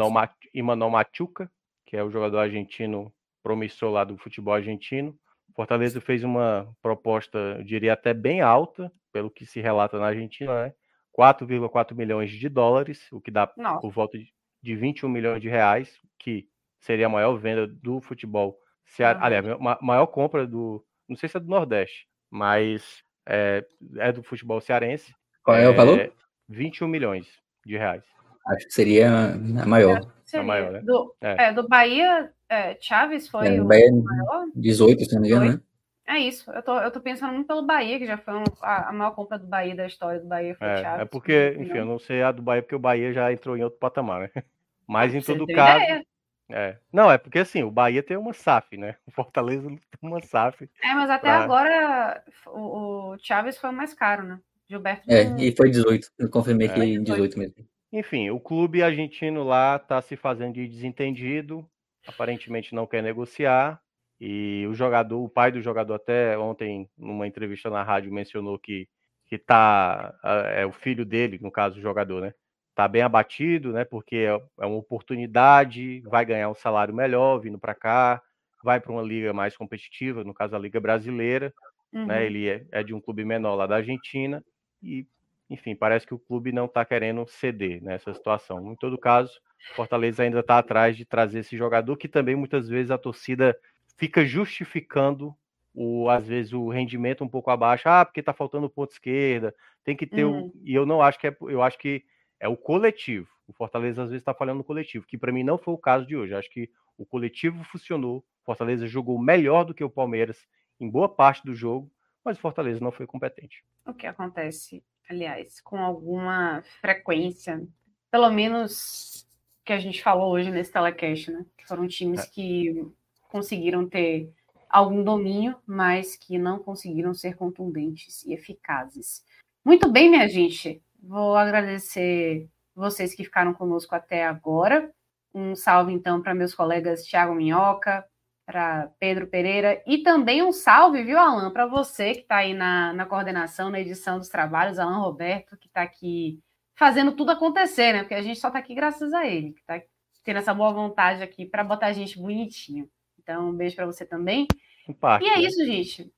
Imanol Machuca, que é o jogador argentino promissor lá do futebol argentino. Fortaleza fez uma proposta, eu diria até bem alta, pelo que se relata na Argentina, né? 4,4 milhões de dólares, o que dá Nossa. por volta de de 21 milhões de reais, que seria a maior venda do futebol cearense. Ah. Aliás, a maior compra do. Não sei se é do Nordeste, mas é, é do futebol cearense. Qual é, é o valor? 21 milhões de reais. Acho que seria a maior. Seria. A maior, né? Do, É. é, do Bahia, é, Chaves foi É, o Bahia- maior. 18, se não me engano, né? É isso. Eu tô, eu tô pensando muito pelo Bahia, que já foi um- a, a maior compra do Bahia da história do Bahia foi É, Chaves. é porque, Não. enfim, eu não sei a do Bahia, porque o Bahia já entrou em outro patamar, né? Mas em Pra você todo caso. ideia. É. Não, é porque assim, o Bahia tem uma SAF, né? O Fortaleza tem uma SAF. É, mas até Pra- agora o, o Chaves foi o mais caro, né? Gilberto É, não- e foi 18. Eu confirmei É. que 18 mesmo. Enfim, o clube argentino lá está se fazendo de desentendido, aparentemente não quer negociar. E o jogador, o pai do jogador, até ontem, numa entrevista na rádio, mencionou que, que tá. É o filho dele, no caso, o jogador, né? Tá bem abatido, né? Porque é, é uma oportunidade, vai ganhar um salário melhor vindo para cá, vai para uma liga mais competitiva, no caso a Liga Brasileira Uhum. né? Ele é, é de um clube menor lá da Argentina e, enfim, parece que o clube não está querendo ceder nessa situação. Em todo caso, Fortaleza ainda está atrás de trazer esse jogador que também muitas vezes a torcida fica justificando o às vezes o rendimento um pouco abaixo, ah, porque está faltando ponto esquerda, tem que ter Uhum. o e eu não acho que é, eu acho que é o coletivo. O Fortaleza às vezes está falhando no coletivo, que para mim não foi o caso de hoje. Eu acho que o coletivo funcionou. O Fortaleza jogou melhor do que o Palmeiras em boa parte do jogo, mas o Fortaleza não foi competente. O que acontece, aliás, com alguma frequência, pelo menos que a gente falou hoje nesse telecast, né? Que foram times É. que conseguiram ter algum domínio, mas que não conseguiram ser contundentes e eficazes. Muito bem, minha gente. Vou agradecer vocês que ficaram conosco até agora. Um salve, então, para meus colegas Thiago Minhoca, para Pedro Pereira e também um salve, viu, Alan, para você que está aí na, na coordenação, na edição dos trabalhos, Alan Roberto, que está aqui fazendo tudo acontecer, né? Porque a gente só está aqui graças a ele, que está tendo essa boa vontade aqui para botar a gente bonitinho. Então, um beijo para você também. E é né? isso, gente.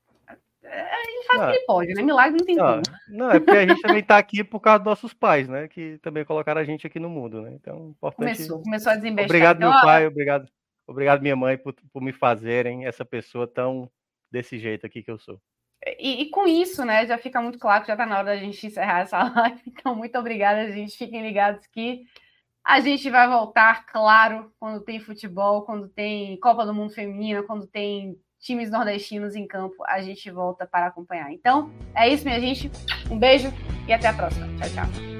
A gente faz o Não, que pode, né? Milagre não tem não, como. não, é porque a gente também está aqui por causa dos nossos pais, né? Que também colocaram a gente aqui no mundo, né? Então, importante. Começou, começou a desembestar. Obrigado, Então, meu ó, pai, obrigado, obrigado, minha mãe, por, por me fazerem essa pessoa tão desse jeito aqui que eu sou. E, e com isso, né, já fica muito claro que já está na hora da gente encerrar essa live. Então, muito obrigada, gente. Fiquem ligados que a gente vai voltar, claro, quando tem futebol, quando tem Copa do Mundo Feminina, quando tem times nordestinos em campo, a gente volta para acompanhar. Então, é isso, minha gente. Um beijo e até a próxima. Tchau, tchau.